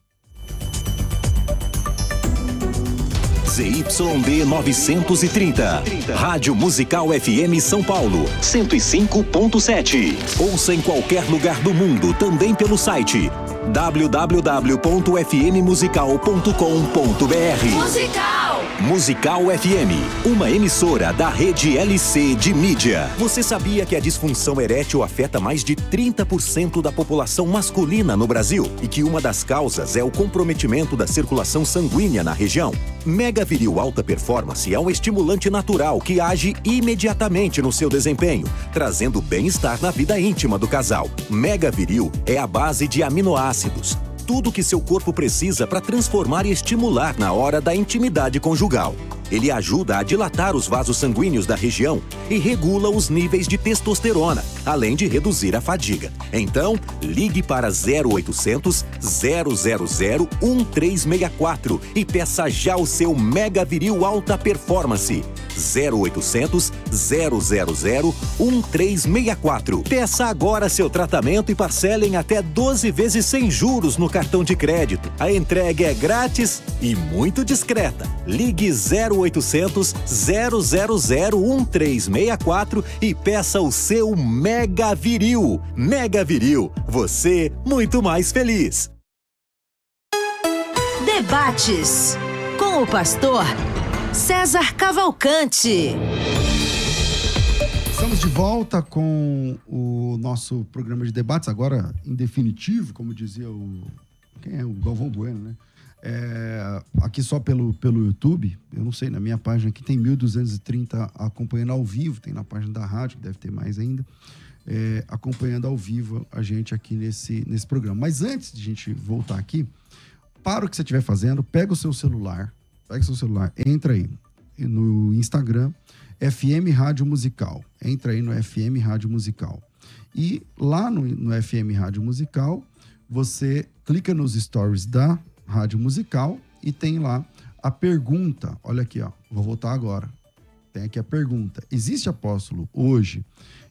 [SPEAKER 4] ZYD 930. Rádio Musical FM São Paulo, 105.7. Ouça em qualquer lugar do mundo, também pelo site www.fmmusical.com.br.
[SPEAKER 5] Musical!
[SPEAKER 4] Musical FM, uma emissora da rede LC de mídia. Você sabia que a disfunção erétil afeta mais de 30% da população masculina no Brasil e que uma das causas é o comprometimento da circulação sanguínea na região? Mega Viril Alta Performance é um estimulante natural que age imediatamente no seu desempenho, trazendo bem-estar na vida íntima do casal. Mega Viril é a base de aminoácidos tudo que seu corpo precisa para transformar e estimular na hora da intimidade conjugal. Ele ajuda a dilatar os vasos sanguíneos da região e regula os níveis de testosterona, além de reduzir a fadiga. Então, ligue para 0800 000 1364 e peça já o seu Mega Viril Alta Performance. 0800 000 1364. Peça agora seu tratamento e parcele em até 12 vezes sem juros no cartão de crédito. A entrega é grátis e muito discreta. Ligue 0800 000 1364 e peça o seu Mega Viril. Mega Viril, você muito mais feliz.
[SPEAKER 5] Debates com o pastor César Cavalcante.
[SPEAKER 1] Estamos de volta com o nosso programa de debates, agora em definitivo, como dizia o. Quem é? O Galvão Bueno, né? É, aqui só pelo, pelo YouTube, eu não sei, na minha página aqui tem 1.230 acompanhando ao vivo, tem na página da rádio, que deve ter mais ainda, é, acompanhando ao vivo a gente aqui nesse, nesse programa. Mas antes de a gente voltar aqui, para o que você estiver fazendo, pega o seu celular, pega o seu celular, entra aí no Instagram, FM Rádio Musical. Entra aí no FM Rádio Musical. E lá no, no FM Rádio Musical, você clica nos stories da Rádio Musical e tem lá a pergunta. Olha aqui, ó. Vou voltar agora. Tem aqui a pergunta. Existe apóstolo hoje?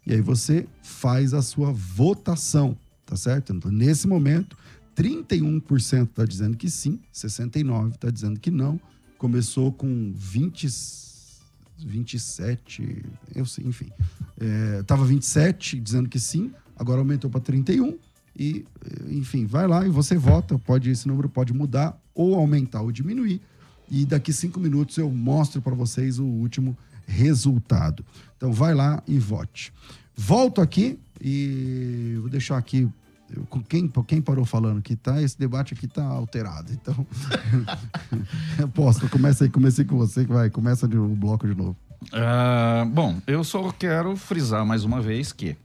[SPEAKER 1] E aí você faz a sua votação, tá certo? Então, nesse momento, 31% está dizendo que sim, 69% está dizendo que não. Começou com 20, 27, eu sei, enfim. É, tava 27 dizendo que sim, agora aumentou para 31 e, enfim, vai lá e você vota. Pode esse número pode mudar ou aumentar ou diminuir. E daqui cinco minutos eu mostro para vocês o último resultado. Então vai lá e vote. Volto aqui e vou deixar aqui com quem, quem parou falando que tá, esse debate aqui tá alterado. Então, posso, começa aí, comecei com você que vai, começa o bloco de novo.
[SPEAKER 2] Uh, bom, eu só quero frisar mais uma vez que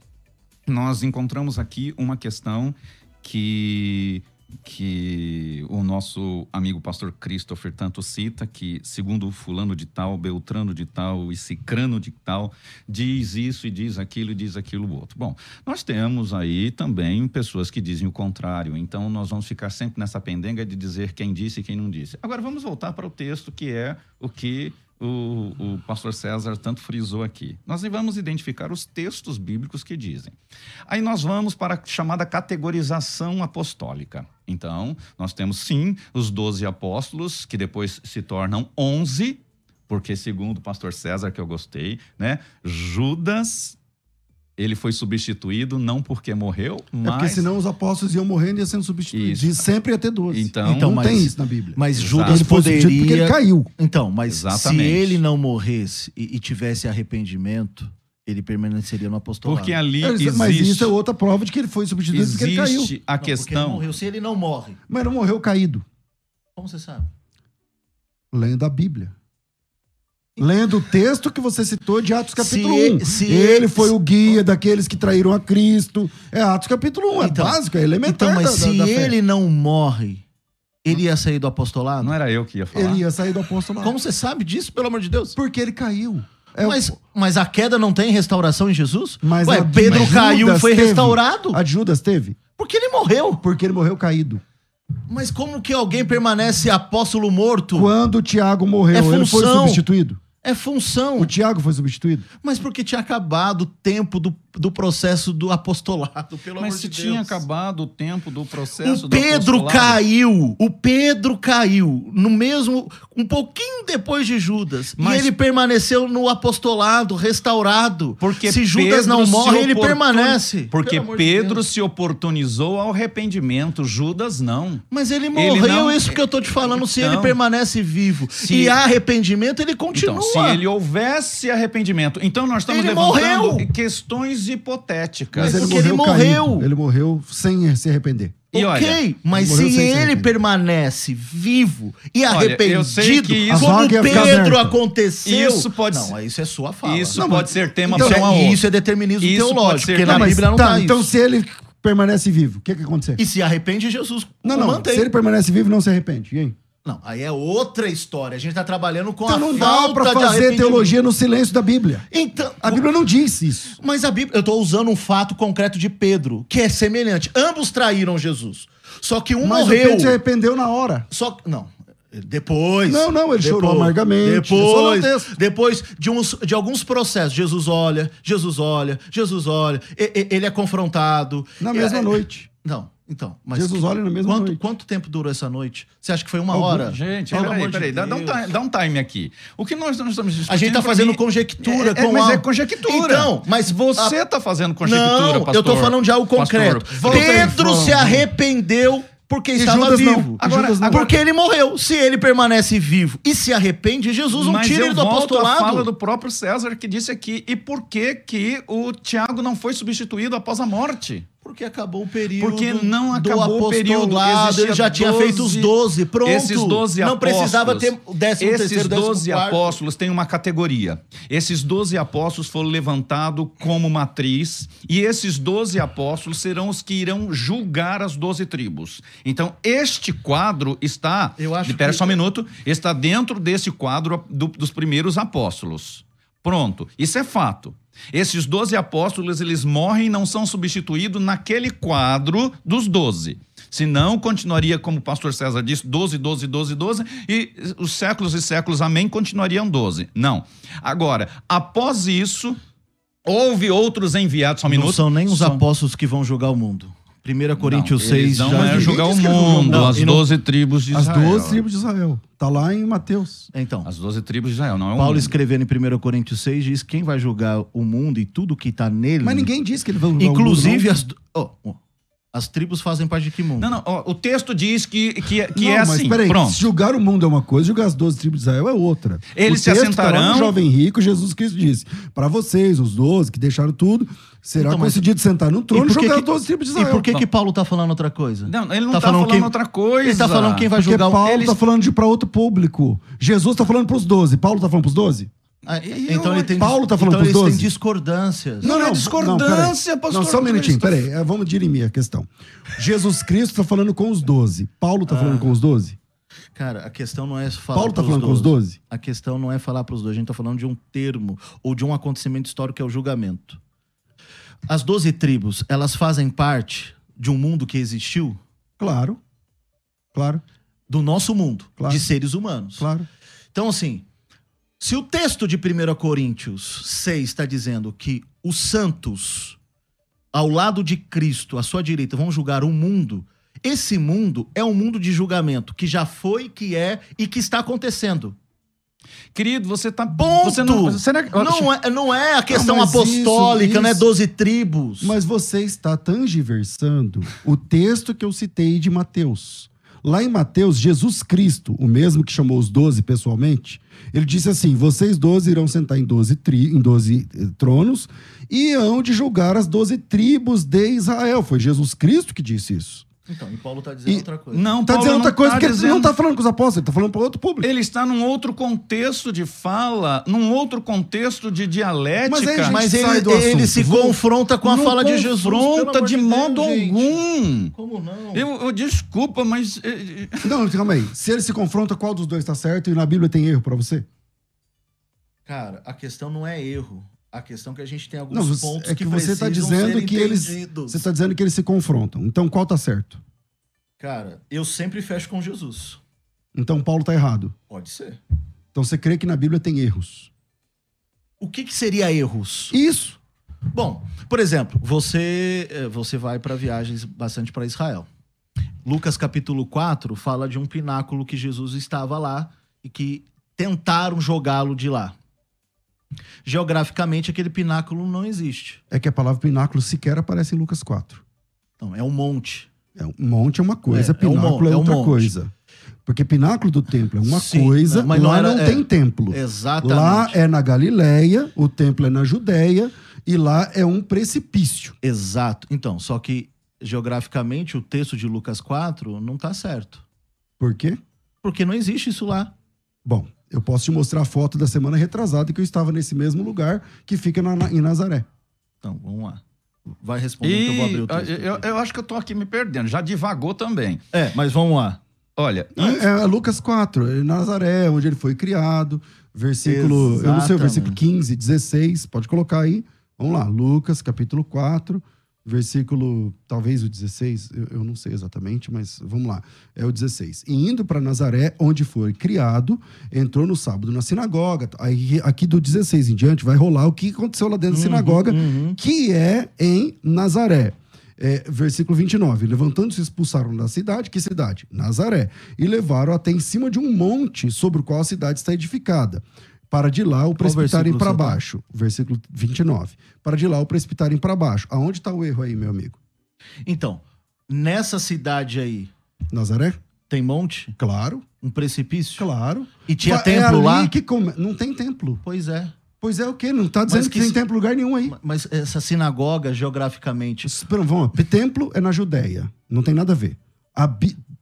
[SPEAKER 2] nós encontramos aqui uma questão que que o nosso amigo pastor Christopher tanto cita, que segundo fulano de tal, beltrano de tal e cicrano de tal, diz isso e diz aquilo e diz aquilo outro. Bom, nós temos aí também pessoas que dizem o contrário, então nós vamos ficar sempre nessa pendenga de dizer quem disse e quem não disse. Agora vamos voltar para o texto que é o que o, o, pastor César tanto frisou aqui. Nós vamos identificar os textos bíblicos que dizem. Aí nós vamos para a chamada categorização apostólica. Então, nós temos sim os doze apóstolos, que depois se tornam onze, porque segundo o pastor César, que eu gostei, né? Judas ele foi substituído não porque morreu, mas...
[SPEAKER 1] É porque senão os apóstolos iam morrendo e ia sendo substituídos. Isso. E sempre ia ter 12.
[SPEAKER 3] Então, então não
[SPEAKER 1] mas, tem isso na Bíblia.
[SPEAKER 3] Mas Exato. Judas ele poderia...
[SPEAKER 1] Porque ele caiu.
[SPEAKER 3] Então, mas Exatamente. se ele não morresse e, e, tivesse arrependimento, ele permaneceria no apostolado.
[SPEAKER 2] Porque ali existe...
[SPEAKER 1] Mas isso é outra prova de que ele foi substituído
[SPEAKER 2] existe
[SPEAKER 1] porque ele caiu.
[SPEAKER 2] a não, questão...
[SPEAKER 3] Ele morreu. Se ele não morre...
[SPEAKER 1] Mas não morreu caído.
[SPEAKER 3] Como você sabe?
[SPEAKER 1] Lendo a Bíblia. Lendo o texto que você citou de Atos capítulo se 1. Se ele foi o guia daqueles que traíram a Cristo. É Atos capítulo 1, é então, é básico, é elementar.
[SPEAKER 3] Então, mas
[SPEAKER 1] da,
[SPEAKER 3] se
[SPEAKER 1] da
[SPEAKER 3] ele não morre, ele ia sair do apostolado?
[SPEAKER 2] Não era eu que ia falar.
[SPEAKER 1] Ele ia sair do apostolado.
[SPEAKER 3] Como você sabe disso, pelo amor de Deus?
[SPEAKER 1] Porque ele caiu.
[SPEAKER 3] É mas, o... mas a queda não tem restauração em Jesus?
[SPEAKER 1] Mas
[SPEAKER 3] Ué, Pedro mas caiu e foi
[SPEAKER 1] teve.
[SPEAKER 3] restaurado?
[SPEAKER 1] A Judas teve?
[SPEAKER 3] Porque ele morreu.
[SPEAKER 1] Porque ele morreu caído.
[SPEAKER 3] Mas como que alguém permanece apóstolo morto?
[SPEAKER 1] Quando o Tiago morreu, é ele foi substituído?
[SPEAKER 3] É função.
[SPEAKER 1] O Tiago foi substituído?
[SPEAKER 3] Mas porque tinha acabado o tempo do do processo do apostolado, pelo
[SPEAKER 2] Mas
[SPEAKER 3] amor
[SPEAKER 2] se
[SPEAKER 3] de
[SPEAKER 2] tinha
[SPEAKER 3] Deus.
[SPEAKER 2] acabado o tempo do processo
[SPEAKER 3] O
[SPEAKER 2] do
[SPEAKER 3] Pedro
[SPEAKER 2] apostolado.
[SPEAKER 3] caiu, o Pedro caiu no mesmo, um pouquinho depois de Judas.
[SPEAKER 2] Mas-
[SPEAKER 3] e ele permaneceu no apostolado, restaurado.
[SPEAKER 2] Porque
[SPEAKER 3] se Judas
[SPEAKER 2] Pedro
[SPEAKER 3] não
[SPEAKER 2] se
[SPEAKER 3] morre, ele
[SPEAKER 2] oportun-
[SPEAKER 3] permanece.
[SPEAKER 2] Porque
[SPEAKER 3] de
[SPEAKER 2] Pedro
[SPEAKER 3] Deus.
[SPEAKER 2] se oportunizou ao arrependimento, Judas não.
[SPEAKER 3] Mas ele
[SPEAKER 2] Ele
[SPEAKER 3] morreu,
[SPEAKER 2] não-
[SPEAKER 3] isso que eu tô te falando. Se
[SPEAKER 2] Então,
[SPEAKER 3] ele permanece vivo
[SPEAKER 2] se-
[SPEAKER 3] e há arrependimento, ele continua.
[SPEAKER 2] Então, se ele houvesse arrependimento, então nós estamos
[SPEAKER 3] Ele
[SPEAKER 2] levantando
[SPEAKER 3] morreu.
[SPEAKER 2] questões hipotéticas.
[SPEAKER 1] Mas ele
[SPEAKER 3] porque ele
[SPEAKER 1] morreu, caído.
[SPEAKER 3] morreu.
[SPEAKER 1] Ele morreu sem se arrepender.
[SPEAKER 2] E
[SPEAKER 3] ok,
[SPEAKER 2] olha,
[SPEAKER 3] mas
[SPEAKER 1] morreu
[SPEAKER 3] se ele
[SPEAKER 1] arrepender.
[SPEAKER 3] permanece vivo e
[SPEAKER 2] Olha,
[SPEAKER 3] arrependido,
[SPEAKER 2] isso-
[SPEAKER 3] como Pedro aconteceu.
[SPEAKER 2] Isso pode
[SPEAKER 3] não,
[SPEAKER 2] ser-
[SPEAKER 3] isso é sua fala.
[SPEAKER 2] Isso
[SPEAKER 1] Não,
[SPEAKER 2] pode
[SPEAKER 1] mas-
[SPEAKER 2] ser tema
[SPEAKER 3] Então,
[SPEAKER 2] para uma outra.
[SPEAKER 3] isso é determinismo
[SPEAKER 2] Isso pode
[SPEAKER 3] teológico,
[SPEAKER 2] ser
[SPEAKER 3] porque na Bíblia não
[SPEAKER 1] tá,
[SPEAKER 3] tá,
[SPEAKER 1] então
[SPEAKER 3] isso.
[SPEAKER 1] se ele permanece vivo, o que que acontece?
[SPEAKER 3] E se arrepende, Jesus
[SPEAKER 1] Não, não.
[SPEAKER 3] mantém.
[SPEAKER 1] Se ele permanece vivo, não se arrepende. E aí?
[SPEAKER 3] Não, aí é outra história. A gente tá trabalhando com
[SPEAKER 1] Então
[SPEAKER 3] a
[SPEAKER 1] não dá pra fazer teologia no silêncio da Bíblia.
[SPEAKER 3] Então,
[SPEAKER 1] A Bíblia não diz isso.
[SPEAKER 3] Mas a Bíblia, eu tô usando um fato concreto de Pedro, que é semelhante. Ambos traíram Jesus. Só que um
[SPEAKER 1] Mas o
[SPEAKER 3] morreu.
[SPEAKER 1] Pedro se arrependeu na hora.
[SPEAKER 3] Só não. Depois.
[SPEAKER 1] Não, não, ele chorou
[SPEAKER 3] depois,
[SPEAKER 1] amargamente. Ler o
[SPEAKER 3] Depois, depois de, uns, de alguns processos, Jesus olha, Jesus olha, Jesus olha, e- e- ele é confrontado.
[SPEAKER 1] Na mesma
[SPEAKER 3] é-
[SPEAKER 1] noite.
[SPEAKER 3] Não, então. Mas
[SPEAKER 1] Jesus olha na mesma
[SPEAKER 3] quanto,
[SPEAKER 1] noite.
[SPEAKER 3] Quanto tempo durou essa noite? Você acha que foi uma
[SPEAKER 1] Algum-
[SPEAKER 3] hora?
[SPEAKER 2] Gente, peraí,
[SPEAKER 3] de
[SPEAKER 2] peraí, dá, dá um time, dá um time aqui. O que nós, nós estamos discutindo...
[SPEAKER 3] A gente tá
[SPEAKER 2] pra
[SPEAKER 3] fazendo
[SPEAKER 2] mim,
[SPEAKER 3] conjectura
[SPEAKER 2] é,
[SPEAKER 3] com
[SPEAKER 2] é, Mas
[SPEAKER 3] a-
[SPEAKER 2] é conjectura.
[SPEAKER 3] Então, mas
[SPEAKER 2] Você
[SPEAKER 3] a-
[SPEAKER 2] tá fazendo conjectura,
[SPEAKER 3] Não,
[SPEAKER 2] pastor.
[SPEAKER 3] eu tô falando de algo
[SPEAKER 2] Pastor,
[SPEAKER 3] concreto.
[SPEAKER 2] aí,
[SPEAKER 3] Pedro se arrependeu porque estava
[SPEAKER 1] Judas não.
[SPEAKER 3] vivo.
[SPEAKER 1] E Judas não.
[SPEAKER 3] Porque ele morreu. Se ele permanece vivo e se arrepende, Jesus não
[SPEAKER 2] Mas
[SPEAKER 3] tira ele do apostolado.
[SPEAKER 2] fala do próprio César que disse aqui. E por que que o Tiago não foi substituído após a morte?
[SPEAKER 3] Porque acabou o período
[SPEAKER 2] Porque não
[SPEAKER 3] do
[SPEAKER 2] acabou o período.
[SPEAKER 3] Ele já tinha feito os 12. Pronto.
[SPEAKER 2] Esses 12
[SPEAKER 3] não
[SPEAKER 2] apóstolos.
[SPEAKER 3] precisava ter o décimo
[SPEAKER 2] Esses
[SPEAKER 3] terceiro, décimo
[SPEAKER 2] 12
[SPEAKER 3] quarto.
[SPEAKER 2] apóstolos têm uma categoria. Esses 12 apóstolos foram levantados como matriz e esses 12 apóstolos serão os que irão julgar as 12 tribos. Então, este quadro está,
[SPEAKER 3] Eu acho
[SPEAKER 2] espera
[SPEAKER 3] que-
[SPEAKER 2] só um minuto, está dentro desse quadro do- dos primeiros apóstolos. Pronto, isso é fato. Esses 12 apóstolos, eles morrem e não são substituídos naquele quadro dos 12. Senão, continuaria, como o pastor César disse, 12, 12, 12, 12, e os séculos e séculos, amém, continuariam 12. Não. Agora, após isso, houve outros enviados, só um
[SPEAKER 3] Não
[SPEAKER 2] minuto.
[SPEAKER 3] são nem os
[SPEAKER 2] Só-
[SPEAKER 3] apóstolos que vão julgar o mundo. 1 Coríntios
[SPEAKER 2] não, eles
[SPEAKER 3] 6
[SPEAKER 2] não
[SPEAKER 3] já
[SPEAKER 2] é julgar o
[SPEAKER 1] diz
[SPEAKER 2] mundo,
[SPEAKER 3] mundo.
[SPEAKER 2] as
[SPEAKER 3] não-
[SPEAKER 2] 12 tribos de
[SPEAKER 1] As
[SPEAKER 2] Israel.
[SPEAKER 1] 12 tribos de Israel. Tá lá em Mateus.
[SPEAKER 3] Então,
[SPEAKER 2] As 12 tribos de Israel, não é o
[SPEAKER 3] Paulo
[SPEAKER 2] mundo.
[SPEAKER 3] escrevendo em 1 Coríntios 6 diz quem vai julgar o mundo e tudo que tá nele.
[SPEAKER 1] Mas ninguém disse que ele vai julgar
[SPEAKER 3] Inclusive,
[SPEAKER 1] o mundo,
[SPEAKER 3] as, ó, ó, as tribos fazem parte de que mundo?
[SPEAKER 2] Não, não, ó, o texto diz que, que, que
[SPEAKER 1] não.
[SPEAKER 2] é
[SPEAKER 1] não, mas
[SPEAKER 2] assim.
[SPEAKER 1] peraí,
[SPEAKER 2] Pronto.
[SPEAKER 1] se julgar o mundo é uma coisa, julgar as 12 tribos de Israel é outra.
[SPEAKER 2] Eles
[SPEAKER 1] O
[SPEAKER 2] se
[SPEAKER 1] tá lá
[SPEAKER 2] assentarão-
[SPEAKER 1] no jovem rico, Jesus Cristo disse: Para vocês, os 12 que deixaram tudo, será
[SPEAKER 3] Então, mas-
[SPEAKER 1] concedido sentar no trono e,
[SPEAKER 3] por que
[SPEAKER 1] julgar
[SPEAKER 3] que-
[SPEAKER 1] as 12 tribos de
[SPEAKER 3] E
[SPEAKER 1] Israel.
[SPEAKER 3] por que,
[SPEAKER 2] Não.
[SPEAKER 3] que Paulo tá falando outra coisa?
[SPEAKER 2] Não, ele não tá falando outra coisa.
[SPEAKER 3] Ele tá falando quem vai
[SPEAKER 1] Porque
[SPEAKER 3] julgar o
[SPEAKER 1] Paulo
[SPEAKER 2] eles-
[SPEAKER 1] tá falando de para outro público. Jesus tá falando pros 12. Paulo tá falando pros 12?
[SPEAKER 3] Ah,
[SPEAKER 2] E
[SPEAKER 3] então
[SPEAKER 2] eu-
[SPEAKER 3] ele tem
[SPEAKER 1] Paulo tá falando
[SPEAKER 3] então
[SPEAKER 1] pros
[SPEAKER 3] eles têm
[SPEAKER 1] 12?
[SPEAKER 3] discordâncias.
[SPEAKER 2] Não, é discordância,
[SPEAKER 1] peraí.
[SPEAKER 2] pastor
[SPEAKER 1] Não, só um minutinho, peraí. é, Vamos dirimir a questão. Jesus Cristo tá falando com os 12. Paulo tá falando com os 12?
[SPEAKER 3] Cara, a questão não é falar
[SPEAKER 1] Paulo tá falando com os 12?
[SPEAKER 3] A questão não é falar pros 12. A gente tá falando de um termo ou de um acontecimento histórico que é o julgamento. As 12 tribos, elas fazem parte de um mundo que existiu?
[SPEAKER 1] Claro. Claro,
[SPEAKER 3] Do nosso mundo,
[SPEAKER 1] Claro.
[SPEAKER 3] de seres humanos.
[SPEAKER 1] claro.
[SPEAKER 3] Então, assim, se o texto de 1 Coríntios 6 está dizendo que os santos, ao lado de Cristo, à sua direita, vão julgar o mundo, esse mundo é um mundo de julgamento que já foi, que é e que está acontecendo.
[SPEAKER 2] Querido, você tá.
[SPEAKER 3] Ponto!
[SPEAKER 2] Você não, será que,
[SPEAKER 3] Não é, não é a questão
[SPEAKER 1] mas
[SPEAKER 3] apostólica,
[SPEAKER 1] isso-
[SPEAKER 3] não é
[SPEAKER 1] isso-
[SPEAKER 3] 12 tribos.
[SPEAKER 1] Mas você está tangiversando o texto que eu citei de Mateus. Lá em Mateus, Jesus Cristo, o mesmo que chamou os doze pessoalmente, ele disse assim: vocês doze irão sentar em doze, tri, em 12 eh, tronos e hão de julgar as doze tribos de Israel. Foi Jesus Cristo que disse isso.
[SPEAKER 3] Então, e Paulo está dizendo
[SPEAKER 1] E-
[SPEAKER 3] outra coisa.
[SPEAKER 2] Não,
[SPEAKER 1] Tá
[SPEAKER 2] Paulo
[SPEAKER 1] dizendo outra coisa,
[SPEAKER 2] tá
[SPEAKER 1] porque ele
[SPEAKER 2] dizendo-
[SPEAKER 1] não está falando com os apóstolos, ele está falando para outro público.
[SPEAKER 2] Ele está num outro contexto de fala, num outro contexto de dialética.
[SPEAKER 1] Mas aí a gente
[SPEAKER 3] Mas
[SPEAKER 1] sai
[SPEAKER 3] ele,
[SPEAKER 1] do
[SPEAKER 3] ele se
[SPEAKER 1] Vou-
[SPEAKER 3] confronta com a
[SPEAKER 2] Não
[SPEAKER 3] fala de Jesus.
[SPEAKER 2] confronta de
[SPEAKER 3] Deus,
[SPEAKER 2] modo
[SPEAKER 3] gente.
[SPEAKER 2] algum.
[SPEAKER 3] Como não?
[SPEAKER 2] Eu, eu- desculpa, mas eh, eh,
[SPEAKER 1] Não, calma aí. Se ele se confronta, qual dos dois está certo e na Bíblia tem erro para você?
[SPEAKER 3] Cara, a questão não é erro. A questão é que a gente tem alguns
[SPEAKER 1] Não,
[SPEAKER 3] pontos
[SPEAKER 1] é que,
[SPEAKER 3] que
[SPEAKER 1] você está dizendo que eles.
[SPEAKER 3] entendidos.
[SPEAKER 1] Você está dizendo que eles se confrontam. Então qual tá certo?
[SPEAKER 3] Cara, eu sempre fecho com Jesus.
[SPEAKER 1] Então Paulo tá errado.
[SPEAKER 3] Pode ser.
[SPEAKER 1] Então você crê que na Bíblia tem erros.
[SPEAKER 3] O que, que seria erros?
[SPEAKER 1] Isso.
[SPEAKER 3] Bom, Por exemplo, você, eh, você vai para viagens bastante para Israel. Lucas capítulo 4 fala de um pináculo que Jesus estava lá e que tentaram jogá-lo de lá. Geograficamente, aquele pináculo não existe.
[SPEAKER 1] É que a palavra pináculo sequer aparece em Lucas 4.
[SPEAKER 3] Então, é um monte.
[SPEAKER 1] É, um monte é uma coisa,
[SPEAKER 3] É, é um
[SPEAKER 1] pináculo
[SPEAKER 3] mon-
[SPEAKER 1] é,
[SPEAKER 3] é um
[SPEAKER 1] outra coisa. Porque pináculo do templo é uma
[SPEAKER 3] Sim,
[SPEAKER 1] coisa,
[SPEAKER 3] mas não
[SPEAKER 1] lá
[SPEAKER 3] era-
[SPEAKER 1] não
[SPEAKER 3] é.
[SPEAKER 1] tem templo.
[SPEAKER 3] Exatamente.
[SPEAKER 1] Lá é na Galileia, o templo é na Judéia, e lá é um precipício.
[SPEAKER 3] Exato. Então, só que geograficamente o texto de Lucas 4 não tá certo.
[SPEAKER 1] Por quê?
[SPEAKER 3] Porque não existe isso lá.
[SPEAKER 1] Bom, eu posso te mostrar a foto da semana retrasada que eu estava nesse mesmo lugar que fica na- na- em Nazaré.
[SPEAKER 3] Então, vamos lá. Vai responder que eu vou abrir
[SPEAKER 2] E
[SPEAKER 3] o texto.
[SPEAKER 2] eu, eu acho que eu tô aqui me perdendo. Já divagou também.
[SPEAKER 3] É, mas vamos lá.
[SPEAKER 2] Olha,
[SPEAKER 1] É, é Lucas 4, é Nazaré, onde ele foi criado. Versículo, eu não sei, o versículo
[SPEAKER 3] Exatamente.
[SPEAKER 1] 15, 16, pode colocar aí. Vamos lá, Lucas, capítulo 4, versículo, talvez o 16, eu, eu não sei exatamente, mas vamos lá. É o 16. E indo para Nazaré, onde foi criado, entrou no sábado na sinagoga. Aí, aqui do 16 em diante, vai rolar o que aconteceu lá dentro da sinagoga,
[SPEAKER 3] uhum.
[SPEAKER 1] que é em Nazaré. É, versículo 29. Levantando-se, expulsaram da cidade. Que cidade? Nazaré. E levaram até em cima de um monte sobre o qual a cidade está edificada. Para de lá o precipitarem para
[SPEAKER 3] tá?
[SPEAKER 1] baixo. Versículo 29. Para de lá o precipitarem para baixo. Aonde está o erro aí, meu amigo?
[SPEAKER 3] Então, nessa cidade aí,
[SPEAKER 1] Nazaré?
[SPEAKER 3] tem monte?
[SPEAKER 1] Claro,
[SPEAKER 3] Um precipício?
[SPEAKER 1] claro.
[SPEAKER 3] E tinha
[SPEAKER 1] Fa-
[SPEAKER 3] templo
[SPEAKER 1] é ali
[SPEAKER 3] lá?
[SPEAKER 1] Que come... Não tem templo.
[SPEAKER 3] Pois é.
[SPEAKER 1] Pois é o quê? Não está dizendo
[SPEAKER 3] Mas
[SPEAKER 1] que,
[SPEAKER 3] que
[SPEAKER 1] tem templo em lugar nenhum aí.
[SPEAKER 3] Mas essa sinagoga, geograficamente,
[SPEAKER 1] Espera, vamos lá. Templo é na Judéia. Não tem nada a ver. A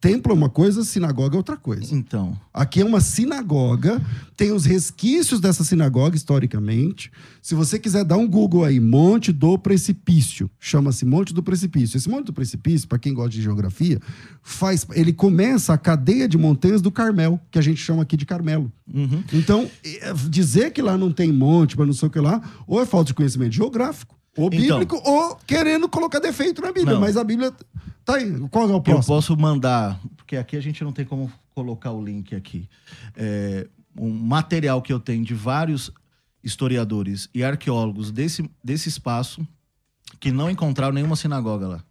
[SPEAKER 1] Templo é uma coisa, sinagoga é outra coisa.
[SPEAKER 3] então,
[SPEAKER 1] Aqui é uma sinagoga, tem os resquícios dessa sinagoga historicamente. Se você quiser dar um Google aí, Monte do Precipício, chama-se Monte do Precipício. Esse Monte do Precipício, para quem gosta de geografia, faz, ele começa a cadeia de montanhas do Carmel, que a gente chama aqui de Carmelo.
[SPEAKER 3] uhum.
[SPEAKER 1] Então, eh, dizer que lá não tem monte, para não sei o que lá, ou é falta de conhecimento geográfico, ou
[SPEAKER 3] Então.
[SPEAKER 1] bíblico, ou querendo colocar defeito na Bíblia.
[SPEAKER 3] Não.
[SPEAKER 1] Mas a Bíblia tá aí. Qual é o
[SPEAKER 3] eu
[SPEAKER 1] próximo?
[SPEAKER 3] posso mandar, porque aqui a gente não tem como colocar o link aqui. É, um material que eu tenho de vários historiadores e arqueólogos desse, desse espaço que não encontraram nenhuma sinagoga lá.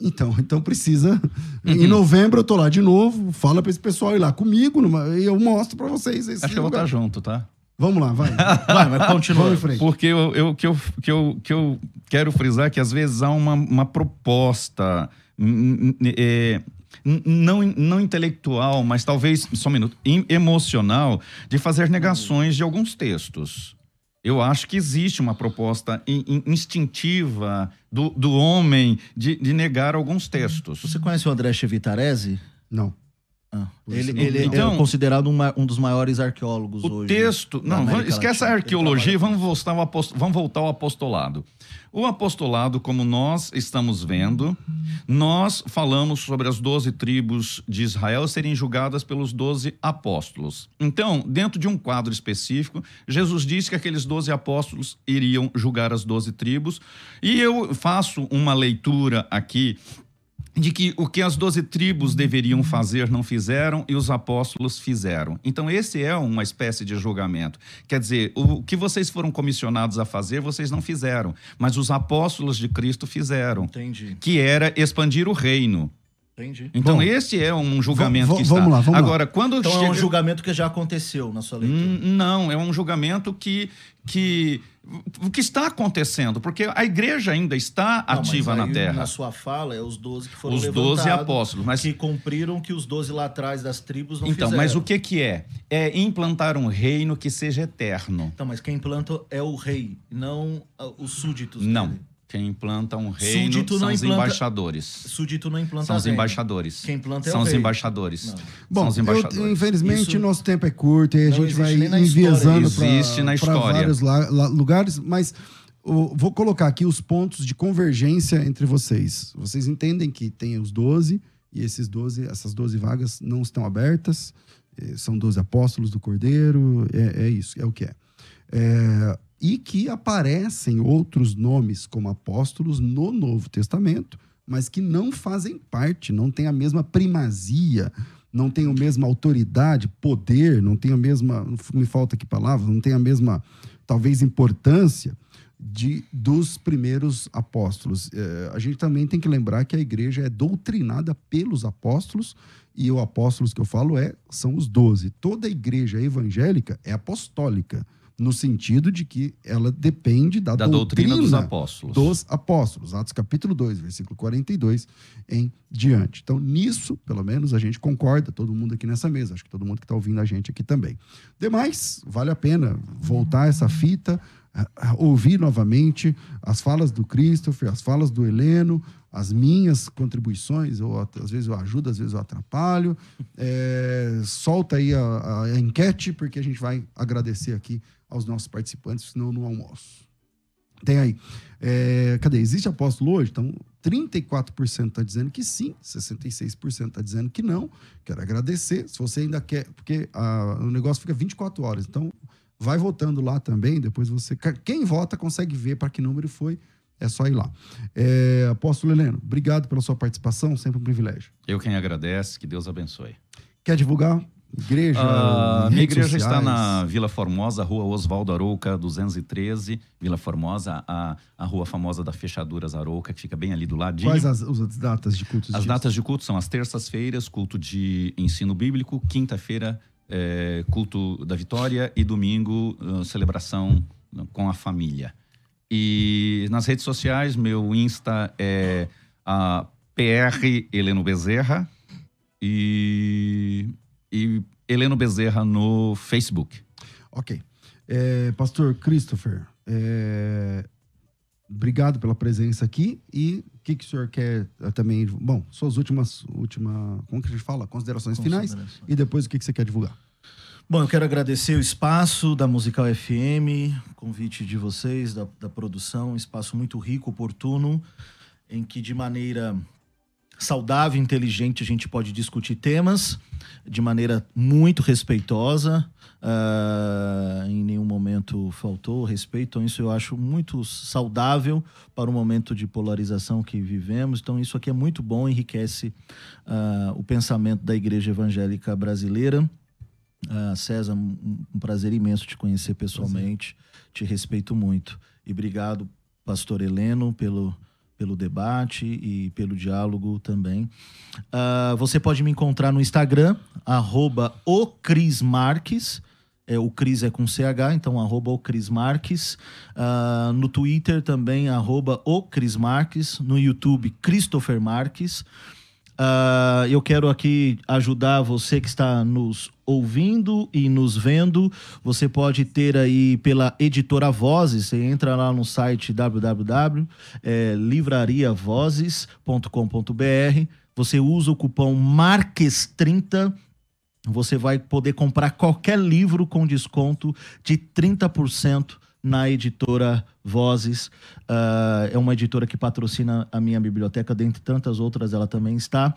[SPEAKER 1] Então, então precisa.
[SPEAKER 3] Uhum.
[SPEAKER 1] Em novembro eu tô lá de novo. Fala pra esse pessoal ir lá comigo numa- e eu mostro pra vocês esse
[SPEAKER 2] acho que eu vou
[SPEAKER 1] lugar.
[SPEAKER 2] estar junto, tá?
[SPEAKER 1] Vamos lá, vai.
[SPEAKER 3] Vai, mas continua.
[SPEAKER 1] Vamos em frente.
[SPEAKER 2] Porque eu, eu, que, eu, que, eu, que eu quero frisar é que às vezes há uma, uma proposta é, não, não intelectual, mas talvez, só um minuto, em- emocional, de fazer negações de alguns textos. Eu acho que existe uma proposta in- in- instintiva do, do homem de, de negar alguns textos.
[SPEAKER 3] Você conhece o André Chevitarese?
[SPEAKER 1] Não.
[SPEAKER 3] Ah, ele ele.
[SPEAKER 2] Então-
[SPEAKER 3] é considerado um, um dos maiores arqueólogos
[SPEAKER 2] O
[SPEAKER 3] hoje.
[SPEAKER 2] texto.
[SPEAKER 3] da
[SPEAKER 2] Não, vamos- esquece a
[SPEAKER 3] Latina.
[SPEAKER 2] arqueologia e
[SPEAKER 3] Ele
[SPEAKER 2] vamos voltar, vamos voltar ao apostolado. O apostolado, como nós estamos vendo, nós falamos sobre as doze tribos de Israel serem julgadas pelos doze apóstolos. Então, dentro de um quadro específico, Jesus disse que aqueles doze apóstolos iriam julgar as doze tribos. E eu faço uma leitura aqui de que o que as doze tribos deveriam fazer não fizeram e os apóstolos fizeram. Então, esse é uma espécie de julgamento. Quer dizer, o que vocês foram comissionados a fazer, vocês não fizeram, mas os apóstolos de Cristo fizeram,
[SPEAKER 3] Entendi,
[SPEAKER 2] que era expandir o reino.
[SPEAKER 3] Entendi.
[SPEAKER 2] Então,
[SPEAKER 1] Bom,
[SPEAKER 2] esse é um julgamento que está.
[SPEAKER 1] vamos lá, vamos lá.
[SPEAKER 2] Agora, quando
[SPEAKER 3] Então
[SPEAKER 2] chega...
[SPEAKER 3] é um julgamento que já aconteceu na sua leitura.
[SPEAKER 2] Hum, Não, é um julgamento que, que o que está acontecendo, porque a igreja ainda está
[SPEAKER 3] Não, mas
[SPEAKER 2] ativa na
[SPEAKER 3] aí,
[SPEAKER 2] terra.
[SPEAKER 3] Na sua fala, é os 12 que foram
[SPEAKER 2] Os
[SPEAKER 3] levantados,
[SPEAKER 2] 12 apóstolos, mas
[SPEAKER 3] que cumpriram que os 12 lá atrás das tribos não
[SPEAKER 2] Então,
[SPEAKER 3] fizeram.
[SPEAKER 2] mas o que que é? É implantar um reino que seja eterno.
[SPEAKER 3] Então, mas quem implanta é o rei, não ah, os súditos
[SPEAKER 2] Não.
[SPEAKER 3] dele.
[SPEAKER 2] Quem implanta um reino
[SPEAKER 3] Súdito
[SPEAKER 2] são
[SPEAKER 3] não
[SPEAKER 2] os
[SPEAKER 3] implanta-
[SPEAKER 2] embaixadores.
[SPEAKER 3] Súdito não implanta
[SPEAKER 2] São os embaixadores.
[SPEAKER 3] Quem implanta é
[SPEAKER 2] São
[SPEAKER 3] o
[SPEAKER 2] os embaixadores.
[SPEAKER 3] Não.
[SPEAKER 1] Bom,
[SPEAKER 2] São os
[SPEAKER 1] eu-
[SPEAKER 2] embaixadores.
[SPEAKER 1] infelizmente
[SPEAKER 3] Isso-
[SPEAKER 1] nosso tempo é curto e a
[SPEAKER 3] Não
[SPEAKER 1] gente vai enviesando
[SPEAKER 3] história.
[SPEAKER 2] Existe na
[SPEAKER 1] para vários la- la- lugares, mas vou colocar aqui os pontos de convergência entre vocês. Vocês entendem que tem os 12 e esses 12, essas 12 vagas não estão abertas, eh, são 12 apóstolos do Cordeiro, é, é isso, é o que é. É, e que aparecem outros nomes como apóstolos no Novo Testamento, mas que não fazem parte, não têm a mesma primazia, não têm a mesma autoridade, poder, não têm a mesma, me falta aqui palavras, não têm a mesma, talvez, importância de, dos primeiros apóstolos. É, a gente também tem que lembrar que a igreja é doutrinada pelos apóstolos, e os apóstolos que eu falo é, são os doze. Toda igreja evangélica é apostólica no sentido de que ela depende da,
[SPEAKER 2] da doutrina, doutrina, dos apóstolos.
[SPEAKER 1] Dos apóstolos, Atos capítulo 2, versículo 42 em diante. Então, nisso, pelo menos, a gente concorda, todo mundo aqui nessa mesa, acho que todo mundo que está ouvindo a gente aqui também. Demais, vale a pena voltar essa fita, ouvir novamente as falas do Christopher, as falas do Heleno, as minhas contribuições, ou às vezes eu ajudo, às vezes eu atrapalho. É, solta aí a, a, enquete, porque a gente vai agradecer aqui aos nossos participantes, senão no almoço. Tem aí. É, cadê? Existe apóstolo hoje? Então, 34% está dizendo que sim, 66% está dizendo que não. Quero agradecer. Se você ainda quer, porque a, o negócio fica 24 horas. Então, vai votando lá também. Depois você. Quem vota consegue ver para que número foi. É só ir lá. É, Apóstolo Heleno, obrigado pela sua participação, sempre um privilégio.
[SPEAKER 2] Eu quem agradece, que Deus abençoe.
[SPEAKER 1] Quer divulgar? Igreja?
[SPEAKER 2] Uh, minha igreja sociais. está na Vila Formosa, rua Oswaldo Arouca, 213, Vila Formosa, a, a rua famosa da Fechaduras Arouca, que fica bem ali do ladinho.
[SPEAKER 1] Quais as, as datas de cultos?
[SPEAKER 2] As dias? datas de culto são as terças-feiras, culto de ensino bíblico, quinta-feira, é, culto da vitória e domingo, uh, celebração com a família. E nas redes sociais, meu Insta é a PR Heleno Bezerra e e Heleno Bezerra no Facebook.
[SPEAKER 1] Ok. É, Pastor Christopher, é, obrigado pela presença aqui. E o que, que o senhor quer eh, também? Bom, suas últimas, última, como que a gente fala? Considerações, Considerações. finais. E depois o que, que você quer divulgar?
[SPEAKER 3] Bom, eu quero agradecer o espaço da Musical FM, convite de vocês, da, da produção, um espaço muito rico, oportuno, em que de maneira saudável, inteligente, a gente pode discutir temas de maneira muito respeitosa. Uh, em nenhum momento faltou respeito, então isso eu acho muito saudável para o momento de polarização que vivemos. Então, isso aqui é muito bom, enriquece uh, o pensamento da igreja evangélica brasileira. Uh, César, um, um, prazer imenso te conhecer pessoalmente, prazer. te respeito muito. E obrigado, pastor Heleno, pelo pelo debate e pelo diálogo também. Uh, você pode me encontrar no Instagram, arroba o Cris Marques. É, o Cris é com CH, então arroba o Cris Marques. Uh, no Twitter também, arroba o Cris Marques. No YouTube, Christopher Marques. Uh, eu quero aqui ajudar você que está nos ouvindo e nos vendo. Você pode ter aí pela editora Vozes, você entra lá no site www.livrariavozes.com.br. Você usa o cupom MARQUES30 você vai poder comprar qualquer livro com desconto de 30% na editora Vozes. Uh, é uma editora que patrocina a minha biblioteca, dentre tantas outras, ela também está.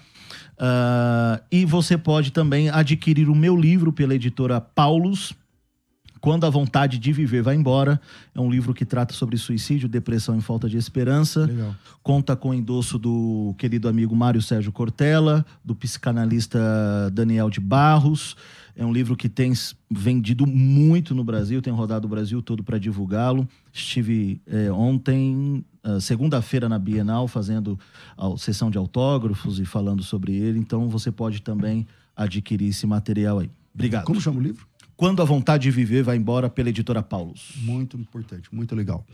[SPEAKER 3] Uh, e você pode também adquirir o meu livro pela editora Paulus. Quando a vontade de viver vai embora. É um livro que trata sobre suicídio, depressão e falta de esperança. Legal. Conta com o endosso do querido amigo Mário Sérgio Cortella, do psicanalista Daniel de Barros. É um livro que tem vendido muito no Brasil, tem rodado o Brasil todo para divulgá-lo. Estive é, ontem, uh, segunda-feira, na Bienal, fazendo a sessão de autógrafos e falando sobre ele. Então você pode também adquirir esse material aí. Obrigado.
[SPEAKER 1] Como chama o livro?
[SPEAKER 3] Quando a Vontade de Viver vai embora, pela editora Paulus.
[SPEAKER 1] Muito importante, muito legal.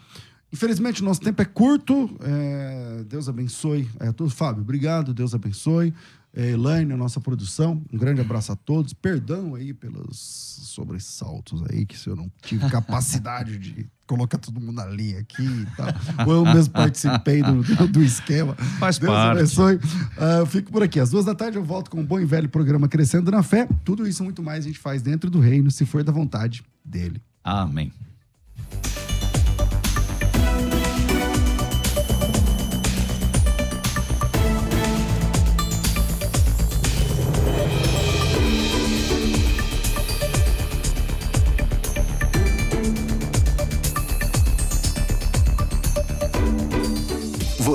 [SPEAKER 1] Infelizmente, nosso tempo é curto. É... Deus abençoe. É tudo, Fábio. Obrigado. Deus abençoe é, Elaine, a nossa produção. Um grande abraço a todos. Perdão aí pelos sobressaltos aí, que se eu não tive capacidade de colocar todo mundo na linha aqui e tal. Ou eu mesmo participei do, do, esquema.
[SPEAKER 2] Faz Deus parte. abençoe.
[SPEAKER 1] Uh, eu fico por aqui. Às duas da tarde eu volto com um bom e velho programa Crescendo na Fé. Tudo isso e muito mais a gente faz dentro do reino, se for da vontade dele.
[SPEAKER 2] Amém.